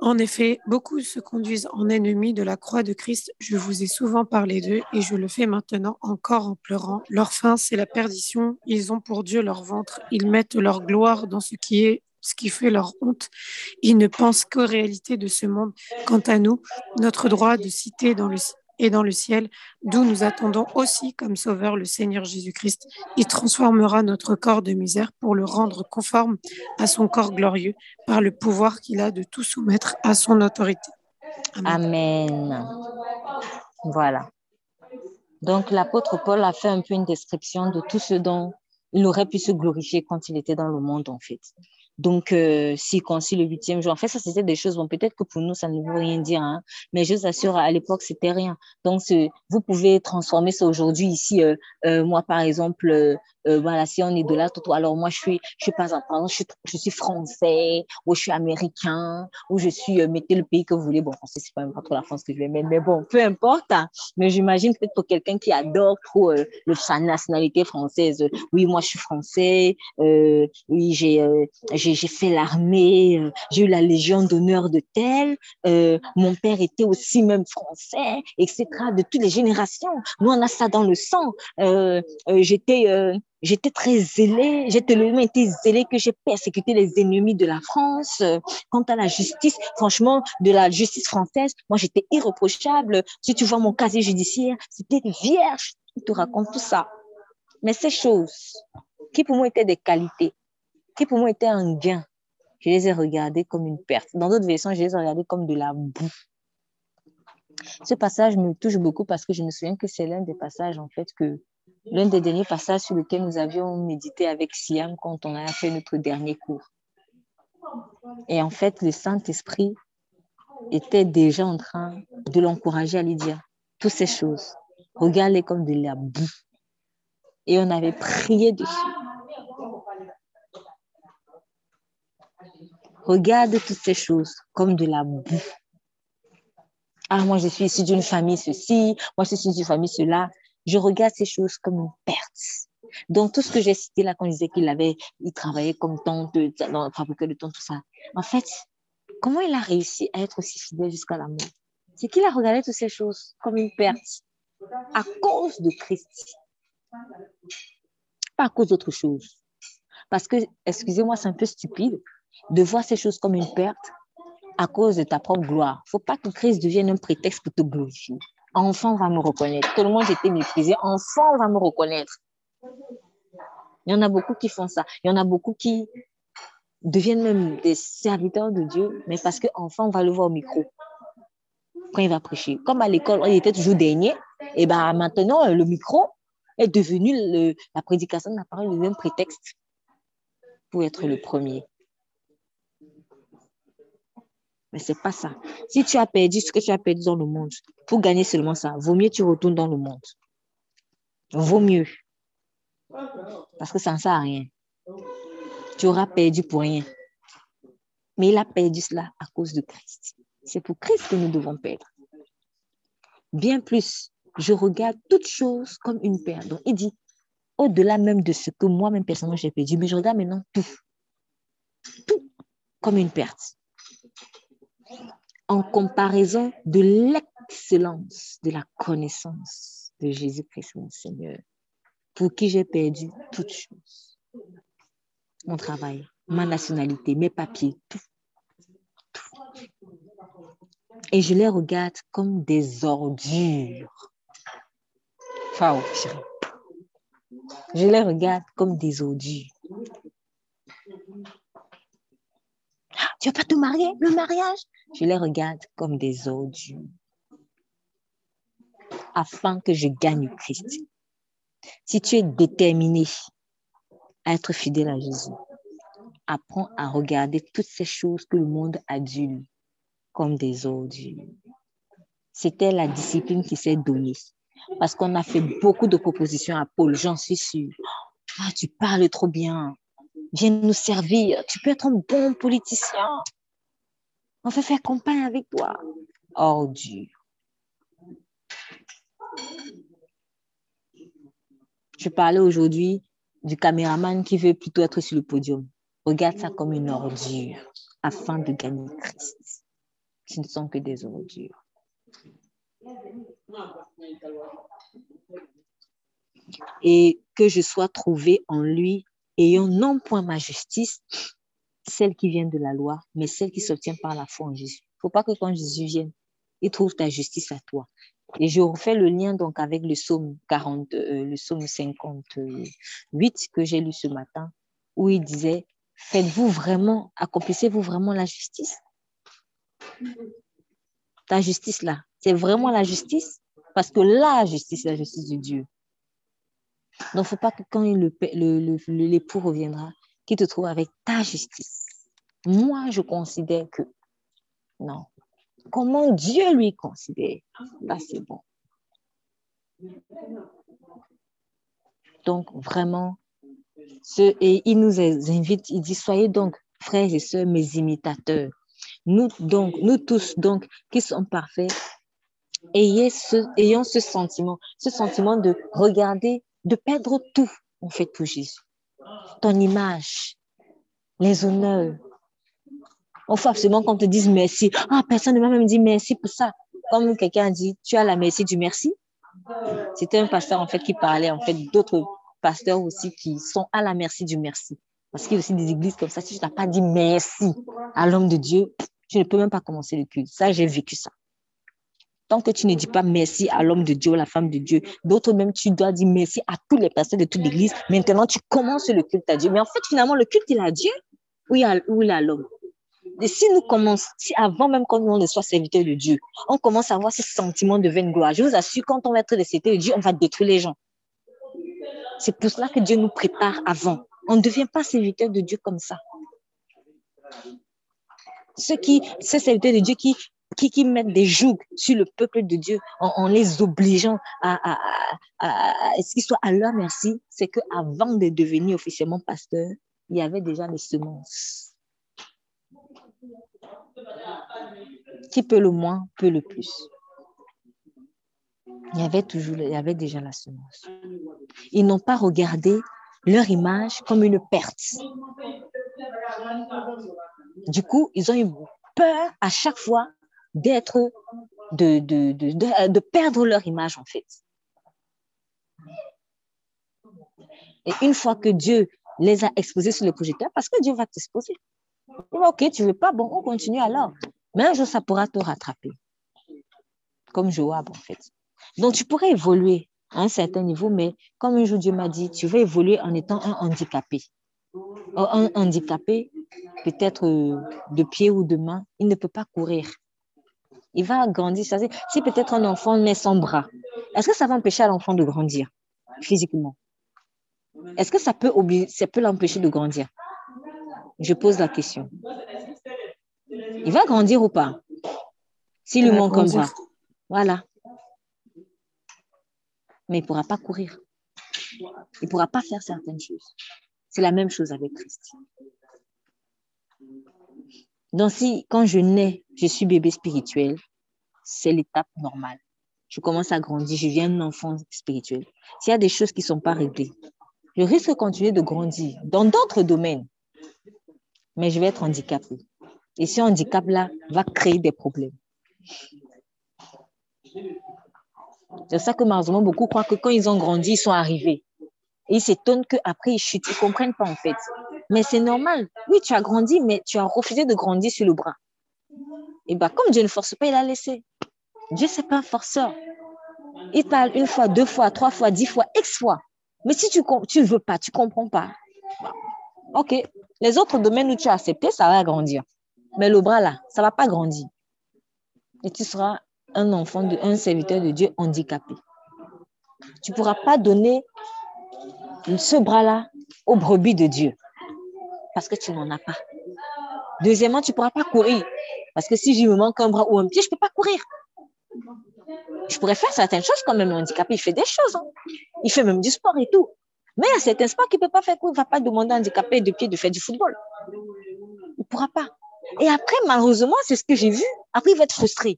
En effet, beaucoup se conduisent en ennemis de la croix de Christ. Je vous ai souvent parlé d'eux et je le fais maintenant encore en pleurant. Leur fin, c'est la perdition. Ils ont pour Dieu leur ventre. Ils mettent leur gloire dans ce qui est ce qui fait leur honte. Ils ne pensent qu'aux réalités de ce monde. Quant à nous, notre droit de citer dans le, et dans le ciel, d'où nous attendons aussi comme Sauveur le Seigneur Jésus-Christ. Il transformera notre corps de misère pour le rendre conforme à son corps glorieux par le pouvoir qu'il a de tout soumettre à son autorité. Amen. Voilà. Donc l'apôtre Paul a fait un peu une description de tout ce dont il aurait pu se glorifier quand il était dans le monde, en fait. Donc, euh, circoncis le huitième jour. En fait, ça, c'était des choses, bon, peut-être que pour nous, ça ne veut rien dire, hein, mais je vous assure, à l'époque, c'était rien. Donc, vous pouvez transformer ça aujourd'hui ici. Euh, euh, moi, par exemple, euh, voilà, si on est de là, tout, alors moi, je suis, je suis pas, pardon, je suis, je suis français, ou je suis américain, ou je suis, euh, mettez le pays que vous voulez. Bon, français, c'est pas même pas trop la France que je vais mettre, mais bon, peu importe. Hein. Mais j'imagine peut-être pour quelqu'un qui adore trop euh, le, sa nationalité française. oui, moi, je suis français. oui, j'ai, j'ai fait l'armée. j'ai eu la Légion d'honneur de tel. mon père était aussi même français, etc. De toutes les générations. Nous, on a ça dans le sang. j'étais J'étais très zélée, j'ai tellement été zélée que j'ai persécuté les ennemis de la France. Quant à la justice, franchement, de la justice française, moi j'étais irréprochable. Si tu vois mon casier judiciaire, c'était vierge. Je te raconte tout ça. Mais ces choses qui pour moi étaient des qualités, qui pour moi étaient un gain, je les ai regardées comme une perte. Dans d'autres versions, je les ai regardées comme de la boue. Ce passage me touche beaucoup parce que je me souviens que c'est l'un des passages en fait que l'un des derniers passages sur lequel nous avions médité avec Siam quand on a fait notre dernier cours. Et en fait, le Saint-Esprit était déjà en train de l'encourager à lui dire toutes ces choses. Regarde-les comme de la boue. Et on avait prié dessus. Regarde toutes ces choses comme de la boue. Ah, moi, je suis ici d'une famille ceci, moi, je suis d'une famille cela je regarde ces choses comme une perte. Donc, tout ce que j'ai cité là, quand je disais qu'il avait, il travaillait comme tant de, dans, fabriquer le temps, tout ça. En fait, comment il a réussi à être aussi fidèle jusqu'à la mort? C'est qu'il a regardé toutes ces choses comme une perte à cause de Christ. Pas à cause d'autre chose. Parce que, excusez-moi, c'est un peu stupide de voir ces choses comme une perte à cause de ta propre gloire. Faut pas que Christ devienne un prétexte pour te glorifier enfant va me reconnaître. Tout le monde était méprisé, enfant va me reconnaître. Il y en a beaucoup qui font ça. Il y en a beaucoup qui deviennent même des serviteurs de Dieu, mais parce qu'enfant va le voir au micro quand il va prêcher. Comme à l'école, il était toujours dernier, et ben maintenant, le micro est devenu la prédication de la parole, le même prétexte pour être le premier. Mais c'est pas ça. Si tu as perdu ce que tu as perdu dans le monde, pour gagner seulement ça, vaut mieux que tu retournes dans le monde. Vaut mieux. Parce que ça ne sert à rien. Tu auras perdu pour rien. Mais il a perdu cela à cause de Christ. C'est pour Christ que nous devons perdre. Bien plus, je regarde toutes choses comme une perte. Donc, il dit, au-delà même de ce que moi-même personnellement j'ai perdu, mais je regarde maintenant tout. Tout comme une perte. En comparaison de l'excellence de la connaissance de Jésus-Christ, mon Seigneur, pour qui j'ai perdu toutes choses. Mon travail, ma nationalité, mes papiers, tout. Et je les regarde comme des ordures. Je les regarde comme des ordures. Tu vas pas te marier, le mariage? Je les regarde comme des ordures. Afin que je gagne Christ. Si tu es déterminé à être fidèle à Jésus, apprends à regarder toutes ces choses que le monde adule comme des ordures. C'était la discipline qui s'est donnée. Parce qu'on a fait beaucoup de propositions à Paul, j'en suis sûre. Ah, tu parles trop bien. Viens nous servir. Tu peux être un bon politicien. On fait faire campagne avec toi. Ordure. Je parlais aujourd'hui du caméraman qui veut plutôt être sur le podium. Regarde ça comme une ordure afin de gagner Christ. Ce ne sont que des ordures. Et que je sois trouvé en lui, ayant non point ma justice, celle qui vient de la loi, mais celle qui s'obtient par la foi en Jésus. Il ne faut pas que quand Jésus vienne, il trouve ta justice à toi. Et je refais le lien donc avec le psaume 40, euh, le psaume 58 que j'ai lu ce matin, où il disait, faites-vous vraiment, accomplissez-vous vraiment la justice? Ta justice là, c'est vraiment la justice? Parce que la justice, c'est la justice de Dieu. Donc, il ne faut pas que quand l'époux le, le, reviendra, qu'il te trouve avec ta justice. Moi, je considère que non, comment Dieu lui considère? Là, c'est bon. Donc, vraiment, ce, et il nous invite, il dit, soyez donc, frères et sœurs, mes imitateurs. Nous, donc, nous tous, donc, qui sommes parfaits, ayez ce, ayons ce sentiment, ce sentiment de regarder, de perdre tout, en fait, pour Jésus. Ton image, les honneurs, on faut absolument qu'on te dise merci. Ah, personne ne m'a même dit merci pour ça. Comme quelqu'un a dit, tu as la merci du merci. C'était un pasteur, en fait, qui parlait, en fait, d'autres pasteurs aussi qui sont à la merci du merci. Parce qu'il y a aussi des églises comme ça. Si tu n'as pas dit merci à l'homme de Dieu, tu ne peux même pas commencer le culte. Ça, j'ai vécu ça. Tant que tu ne dis pas merci à l'homme de Dieu, à la femme de Dieu, d'autres même, tu dois dire merci à tous les pasteurs de toute l'église. Maintenant, tu commences le culte à Dieu. Mais en fait, finalement, le culte, il est à Dieu ou il est l'homme? Et si nous commençons, si avant même qu'on ne soit serviteur de Dieu, on commence à avoir ce sentiment de vaine gloire, je vous assure, quand on va être des serviteurs de Dieu, on va détruire les gens. C'est pour cela que Dieu nous prépare avant. On ne devient pas serviteur de Dieu comme ça. Ceux qui, ces serviteurs de Dieu qui, qui, qui mettent des jougs sur le peuple de Dieu en, les obligeant à, à, à, à ce qu'ils soient à leur merci, c'est qu'avant de devenir officiellement pasteur, il y avait déjà des semences qui peut le moins, peut le plus. Il y avait toujours, il y avait déjà la semence. Ils n'ont pas regardé leur image comme une perte. Du coup, ils ont eu peur à chaque fois d'être, de, de, de, de, perdre leur image en fait. Et une fois que Dieu les a exposés sur le projecteur, parce que Dieu va t'exposer. Ok, tu veux pas, bon, on continue alors. Mais un jour, ça pourra te rattraper. Comme Joab, en fait. Donc, tu pourrais évoluer à un certain niveau, mais comme un jour Dieu m'a dit, tu vas évoluer en étant un handicapé. Un handicapé, peut-être euh, de pied ou de main, il ne peut pas courir. Il va grandir. Si peut-être un enfant met son bras, est-ce que ça va empêcher l'enfant de grandir physiquement? Est-ce que ça peut, ça peut l'empêcher de grandir? Je pose la question. Il va grandir ou pas? S'il lui manque un bras. Voilà. Mais il ne pourra pas courir. Il ne pourra pas faire certaines choses. C'est la même chose avec Christ. Donc, si quand je nais, je suis bébé spirituel, c'est l'étape normale. Je commence à grandir, je viens un enfant spirituel. S'il y a des choses qui ne sont pas réglées, je risque de continuer de grandir dans d'autres domaines, mais je vais être handicapé. Et ce handicap-là va créer des problèmes. C'est ça que malheureusement, beaucoup croient que quand ils ont grandi, ils sont arrivés. Et ils s'étonnent qu'après, ils chutent. Ils ne comprennent pas, en fait. Mais c'est normal. Oui, tu as grandi, mais tu as refusé de grandir sur le bras. Et bien, comme Dieu ne force pas, il a laissé. Dieu, ce n'est pas un forceur. Il parle une fois, deux fois, trois fois, dix fois, X fois. Mais si tu ne veux pas, tu ne comprends pas. OK. Les autres domaines où tu as accepté, ça va grandir. Mais le bras là, ça ne va pas grandir. Et tu seras un enfant, de, un serviteur de Dieu handicapé. Tu ne pourras pas donner ce bras-là aux brebis de Dieu parce que tu n'en as pas. Deuxièmement, tu ne pourras pas courir parce que si je me manque un bras ou un pied, je ne peux pas courir. Je pourrais faire certaines choses quand même. Handicapé, il fait des choses. Hein. Il fait même du sport et tout. Mais il y a certains sports qu'il ne peut pas faire. Il ne va pas demander à un handicapé de pied de faire du football. Il ne pourra pas. Et après, malheureusement, c'est ce que j'ai vu. Après, il va être frustré.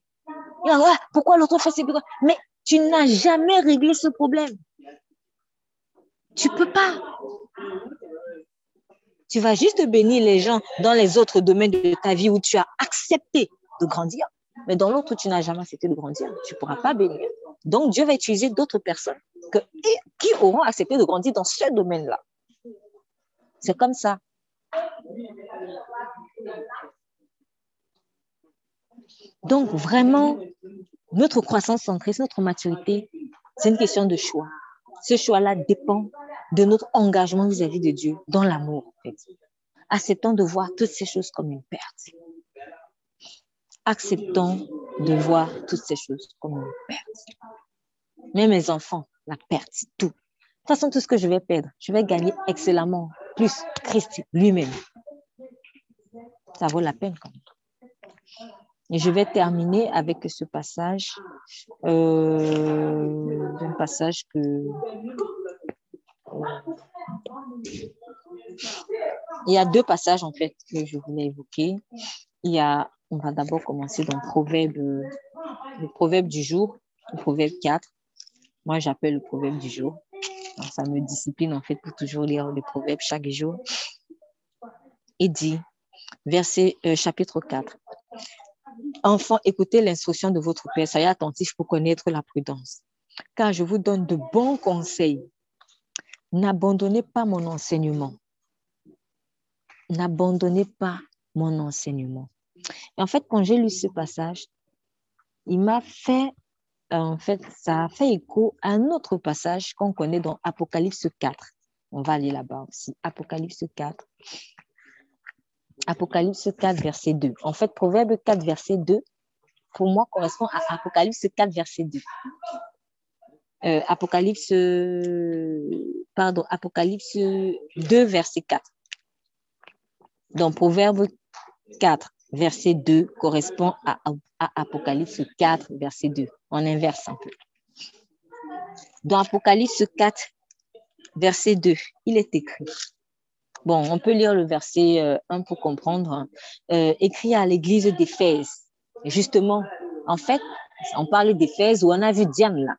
Il va pourquoi l'autre fait ses Mais tu n'as jamais réglé ce problème. Tu ne peux pas. Tu vas juste bénir les gens dans les autres domaines de ta vie où tu as accepté de grandir. Mais dans l'autre, tu n'as jamais accepté de grandir. Tu ne pourras pas bénir. Donc, Dieu va utiliser d'autres personnes qui auront accepté de grandir dans ce domaine-là. C'est comme ça. Donc, vraiment, notre croissance centrée, notre maturité, c'est une question de choix. Ce choix-là dépend de notre engagement vis-à-vis de Dieu dans l'amour. Acceptons de voir toutes ces choses comme une perte. Acceptons de voir toutes ces choses comme une perte. Mais mes enfants, la perte, tout. De toute façon, tout ce que je vais perdre, je vais gagner excellemment plus Christ lui-même. Ça vaut la peine quand même. Et je vais terminer avec ce passage, euh, un passage que il y a deux passages en fait que je voulais évoquer. Il y a, on va d'abord commencer dans le proverbe, le proverbe du jour, le proverbe 4. Moi, j'appelle le proverbe du jour. ça me discipline en fait pour toujours lire le proverbe chaque jour. Il dit, verset euh, chapitre 4. Enfants, écoutez l'instruction de votre Père, soyez attentifs pour connaître la prudence. Car je vous donne de bons conseils. N'abandonnez pas mon enseignement. N'abandonnez pas mon enseignement. Et en fait, quand j'ai lu ce passage, il m'a fait, en fait, ça a fait écho à un autre passage qu'on connaît dans Apocalypse 4. On va aller là-bas aussi. Apocalypse 4. Apocalypse 4, verset 2. En fait, Proverbe 4, verset 2, pour moi, correspond à Apocalypse 4, verset 2. Euh, Apocalypse, pardon, Apocalypse 2, verset 4. Donc, Proverbe 4, verset 2 correspond à, à, Apocalypse 4, verset 2. On inverse un peu. Dans Apocalypse 4, verset 2, il est écrit Bon, on peut lire le verset 1 euh, pour comprendre. Euh, écrit à l'église d'Éphèse. Justement, en fait, on parle d'Éphèse où on a vu Diane là.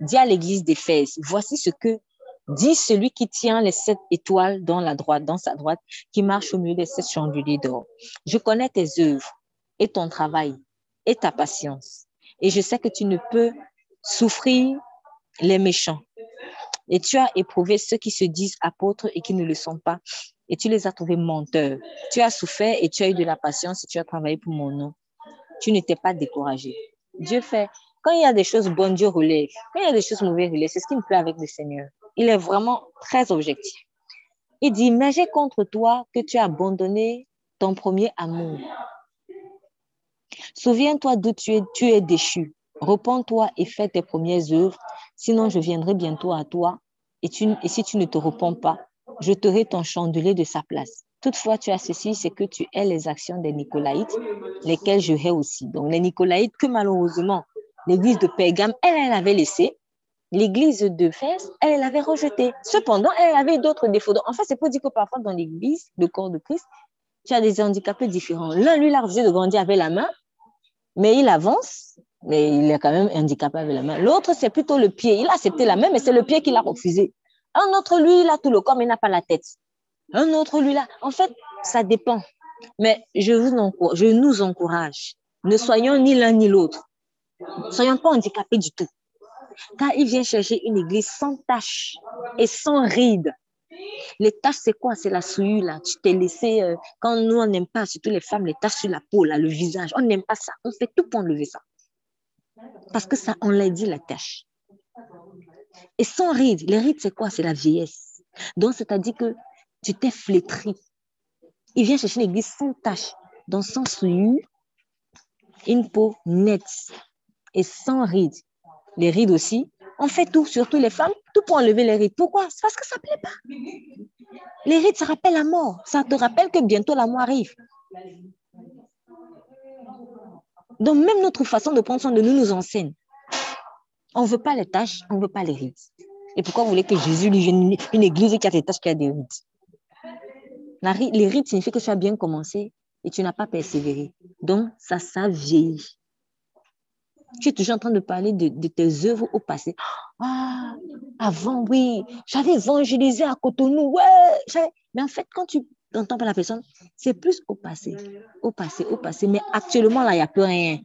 Dit à l'église d'Éphèse, voici ce que dit celui qui tient les sept étoiles dans la droite, dans sa droite, qui marche au milieu des sept chandeliers d'or. Je connais tes œuvres et ton travail et ta patience. Et je sais que tu ne peux souffrir les méchants et tu as éprouvé ceux qui se disent apôtres et qui ne le sont pas. Et tu les as trouvés menteurs. Tu as souffert et tu as eu de la patience et tu as travaillé pour mon nom. Tu n'étais pas découragé. Dieu fait. Quand il y a des choses bonnes, Dieu relève. Quand il y a des choses mauvaises, relève. C'est ce qui me plaît avec le Seigneur. Il est vraiment très objectif. Il dit, mais j'ai contre toi que tu as abandonné ton premier amour. Souviens-toi d'où tu es, tu es déchu. Repends-toi et fais tes premières œuvres, sinon je viendrai bientôt à toi et, si tu ne te repens pas, je jeterai ton chandelier de sa place. Toutefois, tu as ceci, c'est que tu hais les actions des Nicolaïtes, lesquelles je hais aussi. Donc, les Nicolaïtes que malheureusement, l'église de Pérgame, elle, elle avait laissé. l'église de Fès, elle, elle avait rejeté. Cependant, elle avait d'autres défauts. En fait, c'est pour dire que parfois, dans l'église, le corps de Christ, tu as des handicapés différents. L'un, lui, il a refusé de grandir avec la main, mais il avance, mais il est quand même handicapé avec la main. L'autre, c'est plutôt le pied. Il a accepté la main, mais c'est le pied qu'il a refusé. Un autre, lui, il a tout le corps, mais il n'a pas la tête. Un autre, lui, là. En fait, ça dépend. Mais je, vous je nous encourage. Ne soyons ni l'un ni l'autre. Ne soyons pas handicapés du tout. Quand il vient chercher une église sans taches et sans rides, les taches, c'est quoi? C'est la souillure, là. Tu t'es laissé, euh, quand nous, on n'aime pas, surtout les femmes, les taches sur la peau, là, le visage. On n'aime pas ça. On fait tout pour enlever ça. Parce que ça, on l'a tache. Et sans rides, les rides, c'est quoi? C'est la vieillesse. Donc, c'est-à-dire que tu t'es flétri. Il vient chercher une église sans tache, dans son souillure, une peau nette et sans rides. Les rides aussi, on fait tout, surtout les femmes, tout pour enlever les rides. Pourquoi? C'est parce que ça ne plaît pas. Les rides, ça rappelle la mort. Ça te rappelle que bientôt la mort arrive. Donc, même notre façon de prendre soin de nous nous enseigne. On ne veut pas les tâches, on ne veut pas les rides. Et pourquoi vous voulez que Jésus lui vienne une église qui a des tâches, qui a des rides Les rides signifient que tu as bien commencé et tu n'as pas persévéré. Donc, ça, ça vieillit. Tu es toujours en train de parler de, tes œuvres au passé. Ah, avant, oui, j'avais évangélisé à Cotonou, ouais. Mais en fait, quand tu entends pas la personne, c'est plus au passé, au passé, au passé. Mais actuellement, là, il n'y a plus rien.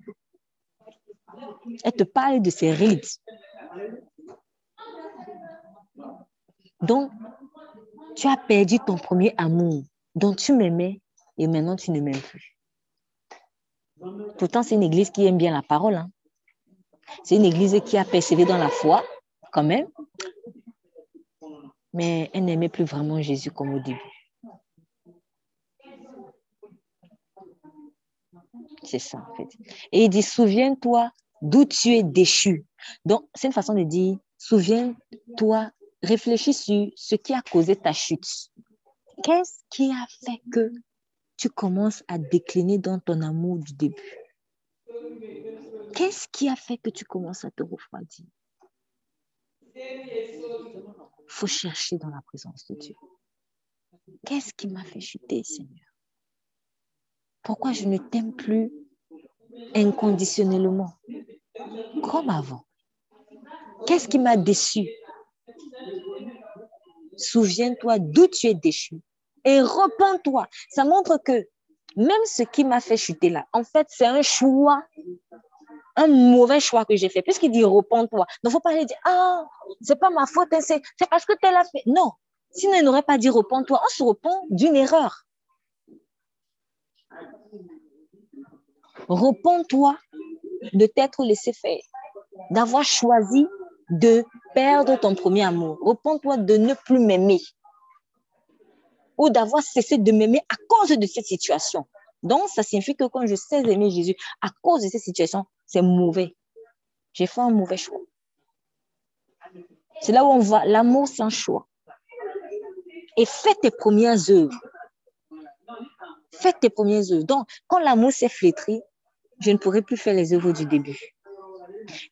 Elle te parle de ses rides. Donc, tu as perdu ton premier amour dont tu m'aimais et maintenant tu ne m'aimes plus. Pourtant, c'est une église qui aime bien la parole. Hein. C'est une église qui a persévéré dans la foi, quand même. Mais elle n'aimait plus vraiment Jésus comme au début. C'est ça, en fait. Et il dit, souviens-toi d'où tu es déchu. Donc, c'est une façon de dire, souviens-toi, réfléchis sur ce qui a causé ta chute. Qu'est-ce qui a fait que tu commences à décliner dans ton amour du début? Qu'est-ce qui a fait que tu commences à te refroidir? Il faut chercher dans la présence de Dieu. Qu'est-ce qui m'a fait chuter, Seigneur? Pourquoi je ne t'aime plus inconditionnellement? Comme avant? Qu'est-ce qui m'a déçu? Souviens-toi d'où tu es déchu et repens-toi. Ça montre que même ce qui m'a fait chuter là, en fait, c'est un choix, un mauvais choix que j'ai fait. Puisqu'il dit repens-toi. Il ne faut pas aller dire, ah, c'est pas ma faute, hein, c'est parce que tu l'as fait. Non. Sinon, il n'aurait pas dit repens-toi. On se repent d'une erreur. Repends-toi de t'être laissé faire, d'avoir choisi de perdre ton premier amour. Repends-toi de ne plus m'aimer ou d'avoir cessé de m'aimer à cause de cette situation. Donc, ça signifie que quand je sais aimer Jésus à cause de cette situation, c'est mauvais. J'ai fait un mauvais choix. C'est là où on va. L'amour, c'est un choix. Et fais tes premières œuvres. Fais tes premières œuvres. Donc, quand l'amour s'est flétri, je ne pourrai plus faire les œuvres du début.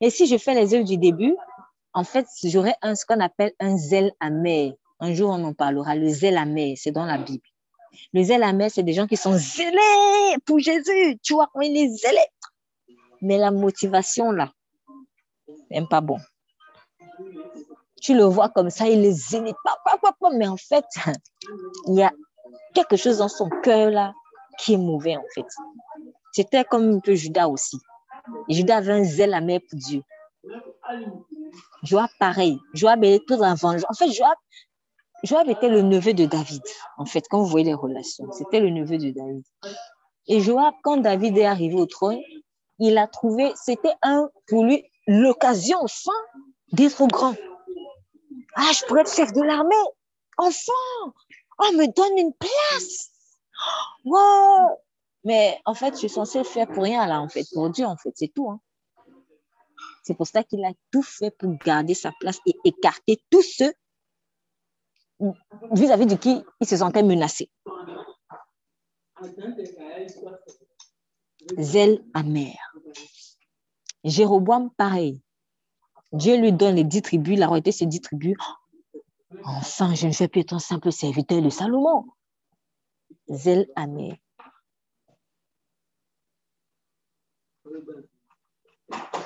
Et si je fais les œuvres du début, en fait, j'aurai ce qu'on appelle un zèle amer. Un jour, on en parlera. Le zèle amer, c'est dans la Bible. Le zèle amer, c'est des gens qui sont zélés pour Jésus. Tu vois, il est zélé. Mais la motivation, là, même pas bon. Tu le vois comme ça, il est zélé. Mais en fait, il y a quelque chose dans son cœur, là, qui est mauvais, en fait. C'était comme un peu Judas aussi. Judas avait un zèle amer pour Dieu. Joab, pareil. Joab était tout en vengeance. En fait, Joab, Joab était le neveu de David, en fait, quand vous voyez les relations. C'était le neveu de David. Et Joab, quand David est arrivé au trône, il a trouvé, c'était un, pour lui, l'occasion, enfin, d'être grand. Ah, je pourrais être chef de l'armée. Enfant, oh, me donne une place. Wow. Mais en fait, je suis censée faire pour rien là, en fait, pour Dieu, en fait, c'est tout. Hein. C'est pour ça qu'il a tout fait pour garder sa place et écarter tous ceux vis-à-vis de qui il se sentait menacé. Zèle amer. Jéroboam, pareil. Dieu lui donne les dix tribus, la royauté, c'est dix tribus. Enfin, je ne fais plus être un simple serviteur de Salomon. Zèle amer.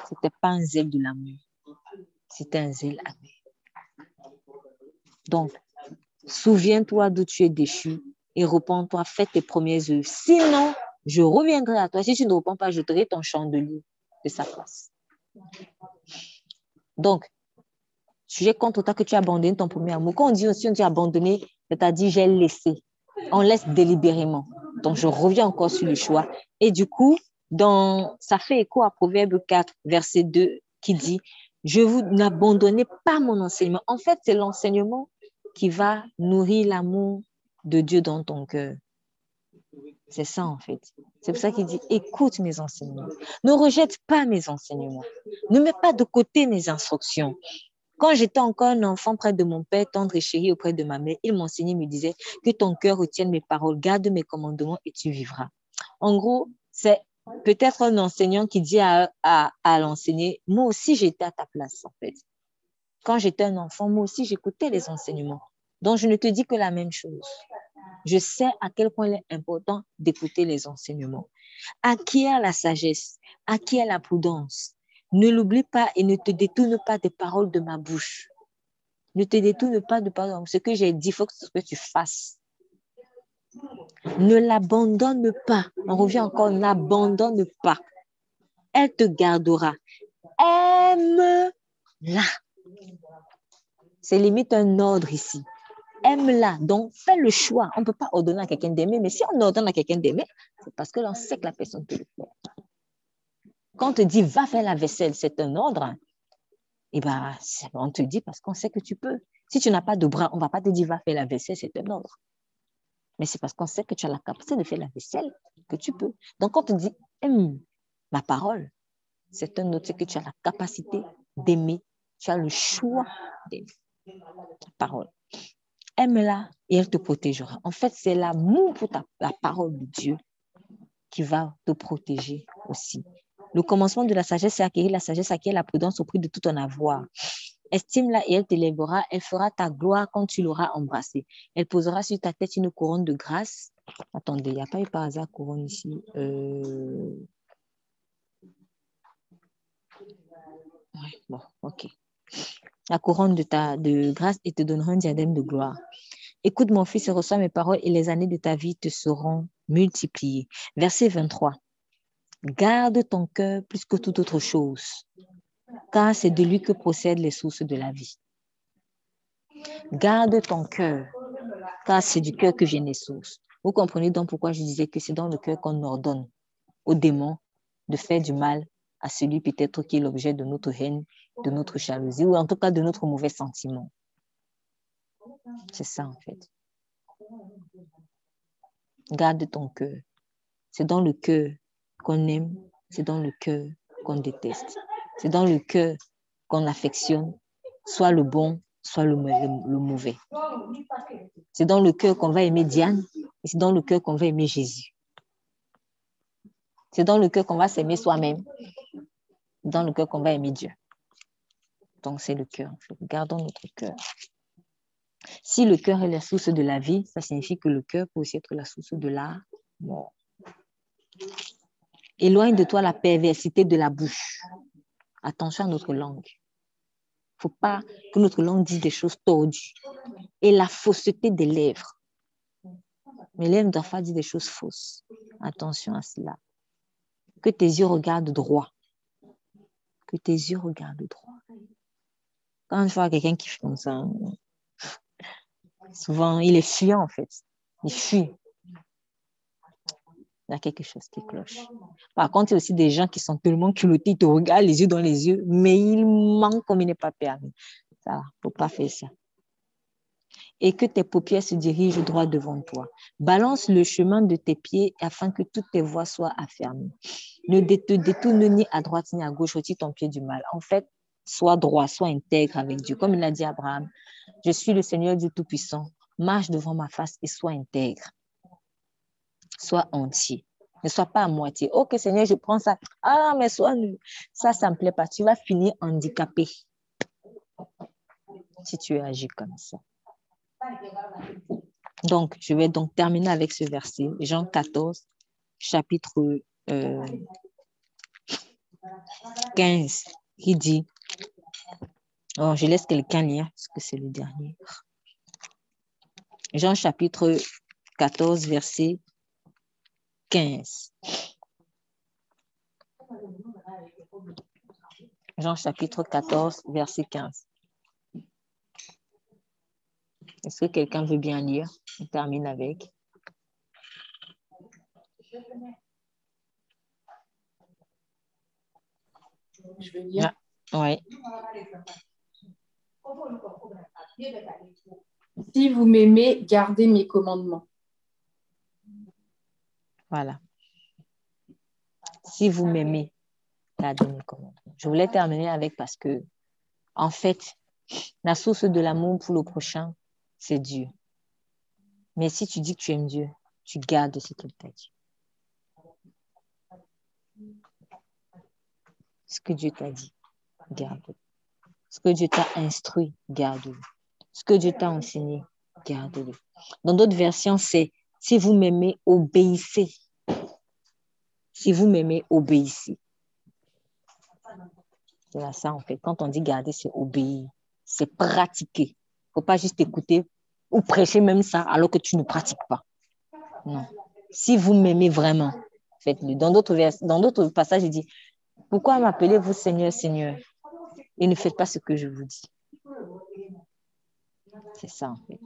C'était pas un zèle de l'amour, c'était un zèle amer. Donc, souviens-toi d'où tu es déchu et repends-toi, fais tes premières œuvres. Sinon, je reviendrai à toi. Si tu ne réponds pas, je ton chandelier de sa place. Donc, sujet contre toi que tu as abandonné ton premier amour. Quand on dit aussi on dit abandonné, c'est-à-dire j'ai laissé. On laisse délibérément. Donc, je reviens encore sur le choix. Et du coup, dans, ça fait écho à Proverbe 4, verset 2, qui dit, je vous n'abandonnez pas mon enseignement. En fait, c'est l'enseignement qui va nourrir l'amour de Dieu dans ton cœur. C'est ça, en fait. C'est pour ça qu'il dit, écoute mes enseignements. Ne rejette pas mes enseignements. Ne mets pas de côté mes instructions. Quand j'étais encore un enfant près de mon père, tendre et chéri auprès de ma mère, il m'enseignait, me disait que ton cœur retienne mes paroles, garde mes commandements et tu vivras. En gros, c'est peut-être un enseignant qui dit à, à, moi aussi j'étais à ta place, en fait. Quand j'étais un enfant, moi aussi j'écoutais les enseignements. Donc, je ne te dis que la même chose. Je sais à quel point il est important d'écouter les enseignements. Acquiert la sagesse, acquiert la prudence. Ne l'oublie pas et ne te détourne pas des paroles de ma bouche. Ne te détourne pas de paroles. Ce que j'ai dit, il faut que tu fasses. Ne l'abandonne pas. On revient encore, n'abandonne pas. Elle te gardera. Aime-la. C'est limite un ordre ici aime-la. Donc, fais le choix. On ne peut pas ordonner à quelqu'un d'aimer, mais si on ordonne à quelqu'un d'aimer, c'est parce que l'on sait que la personne peut le faire. Quand on te dit va faire la vaisselle, c'est un ordre. Eh ben, on te dit parce qu'on sait que tu peux. Si tu n'as pas de bras, on ne va pas te dire va faire la vaisselle, c'est un ordre. Mais c'est parce qu'on sait que tu as la capacité de faire la vaisselle que tu peux. Donc, quand on te dit aime ma parole, c'est un autre, c'est que tu as la capacité d'aimer. Tu as le choix d'aimer ta parole aime-la et elle te protégera. En fait, c'est l'amour pour ta, la parole de Dieu qui va te protéger aussi. Le commencement de la sagesse, c'est acquérir la sagesse, acquérir la prudence au prix de tout ton avoir. Estime-la et elle t'élèvera. Elle fera ta gloire quand tu l'auras embrassée. Elle posera sur ta tête une couronne de grâce. Attendez, il n'y a pas eu par hasard couronne ici. Euh... bon, ok la couronne de ta de grâce et te donnera un diadème de gloire. Écoute mon fils et reçois mes paroles et les années de ta vie te seront multipliées. Verset 23. Garde ton cœur plus que toute autre chose, car c'est de lui que procèdent les sources de la vie. Garde ton cœur, car c'est du cœur que viennent les sources. Vous comprenez donc pourquoi je disais que c'est dans le cœur qu'on ordonne aux démons de faire du mal à celui peut-être qui est l'objet de notre haine, de notre jalousie, ou en tout cas de notre mauvais sentiment. C'est ça en fait. Garde ton cœur. C'est dans le cœur qu'on aime, c'est dans le cœur qu'on déteste. C'est dans le cœur qu'on affectionne, soit le bon, soit le, mauvais. C'est dans le cœur qu'on va aimer Diane et c'est dans le cœur qu'on va aimer Jésus. C'est dans le cœur qu'on va s'aimer soi-même dans le cœur qu'on va aimer Dieu. Donc, c'est le cœur. Gardons notre cœur. Si le cœur est la source de la vie, ça signifie que le cœur peut aussi être la source de la mort. Éloigne de toi la perversité de la bouche. Attention à notre langue. Il faut pas que notre langue dise des choses tordues. Et la fausseté des lèvres. Mes lèvres doivent pas dire des choses fausses. Attention à cela. Que tes yeux regardent droit que tes yeux regardent droit. Quand je vois quelqu'un qui fait comme ça, souvent, il est fuyant en fait. Il fuit. Il y a quelque chose qui cloche. Par contre, il y a aussi des gens qui sont tellement culottés, ils te regardent les yeux dans les yeux, mais ils manquent comme il n'est pas permis. Ça, il ne faut pas faire ça et que tes paupières se dirigent droit devant toi. Balance le chemin de tes pieds afin que toutes tes voies soient affermies. Ne te détourne ni à droite ni à gauche, retire ton pied du mal. En fait, sois droit, sois intègre avec Dieu. Comme il a dit Abraham, je suis le Seigneur Dieu Tout-Puissant. Marche devant ma face et sois intègre. Sois entier. Ne sois pas à moitié. Ok, Seigneur, je prends ça. Ah, mais sois nul. Ça, ça ne me plaît pas. Tu vas finir handicapé. si tu agis comme ça. Donc, je vais donc terminer avec ce verset, Jean 14, chapitre 15, euh, qui dit, oh, je laisse quelqu'un lire parce que c'est le dernier. Jean chapitre 14, verset 15. Jean chapitre 14, verset 15. Est-ce que quelqu'un veut bien lire? On termine avec. Je vais lire. Ah, oui. Si vous m'aimez, gardez mes commandements. Voilà. Si vous m'aimez, gardez mes commandements. Je voulais terminer avec parce que, en fait, la source de l'amour pour le prochain, c'est Dieu. Mais si tu dis que tu aimes Dieu, tu gardes ce qu'il t'a dit. Ce que Dieu t'a dit, garde-le. Ce que Dieu t'a instruit, garde-le. Ce que Dieu t'a enseigné, garde-le. Dans d'autres versions, c'est si vous m'aimez, obéissez. Si vous m'aimez, obéissez. C'est ça, en fait. Quand on dit garder, c'est obéir. C'est pratiquer. Il ne faut pas juste écouter ou prêcher même ça alors que tu ne pratiques pas. Non. Si vous m'aimez vraiment, faites-le. Dans d'autres, dans d'autres passages, il dit, pourquoi m'appelez-vous Seigneur, Seigneur? Et ne faites pas ce que je vous dis C'est ça, en fait.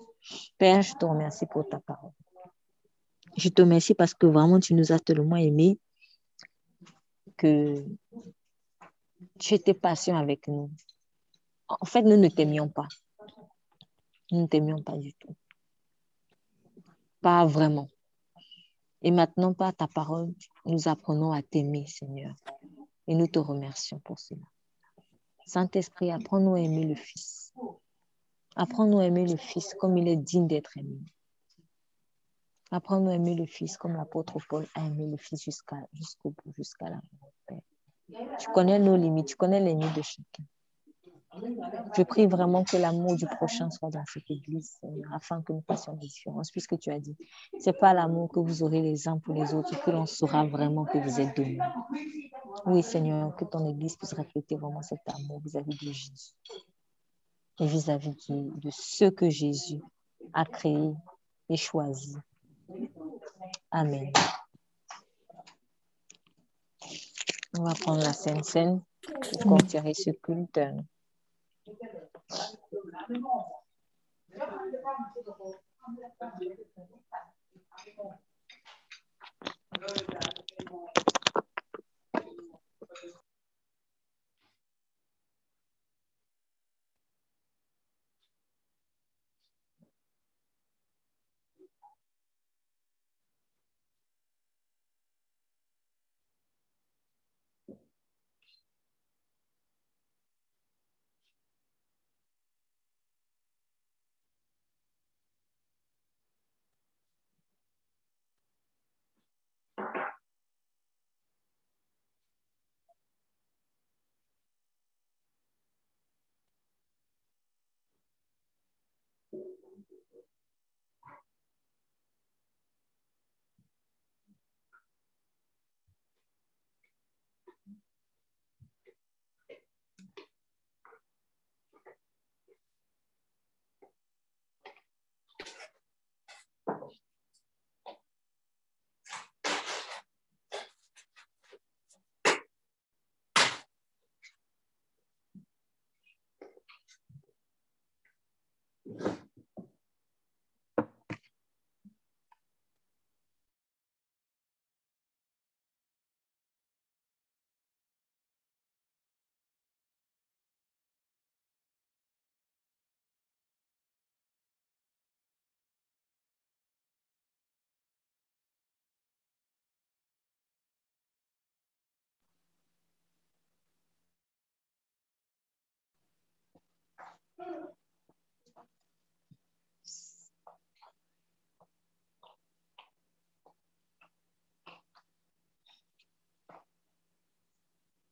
Père, je te remercie pour ta parole. Je te remercie parce que vraiment, tu nous as tellement aimés que tu étais patient avec nous. En fait, nous ne t'aimions pas. Nous ne t'aimions pas du tout. Pas vraiment. Et maintenant, par ta parole, nous apprenons à t'aimer, Seigneur. Et nous te remercions pour cela. Saint-Esprit, apprends-nous à aimer le Fils. Apprends-nous à aimer le Fils comme il est digne d'être aimé. Apprends-nous à aimer le Fils comme l'apôtre Paul a aimé le Fils jusqu'à, jusqu'au bout, jusqu'à la mort. Tu connais nos limites, tu connais les limites de chacun. Je prie vraiment que l'amour du prochain soit dans cette église, afin que nous fassions la différence, puisque tu as dit, c'est pas l'amour que vous aurez les uns pour les autres que l'on saura vraiment que vous êtes donnés. Oui, Seigneur, que ton église puisse refléter vraiment cet amour vis-à-vis de Jésus et vis-à-vis de, de ce que Jésus a créé et choisi. Amen. On va prendre la Sainte Seine pour clôturer ce culte.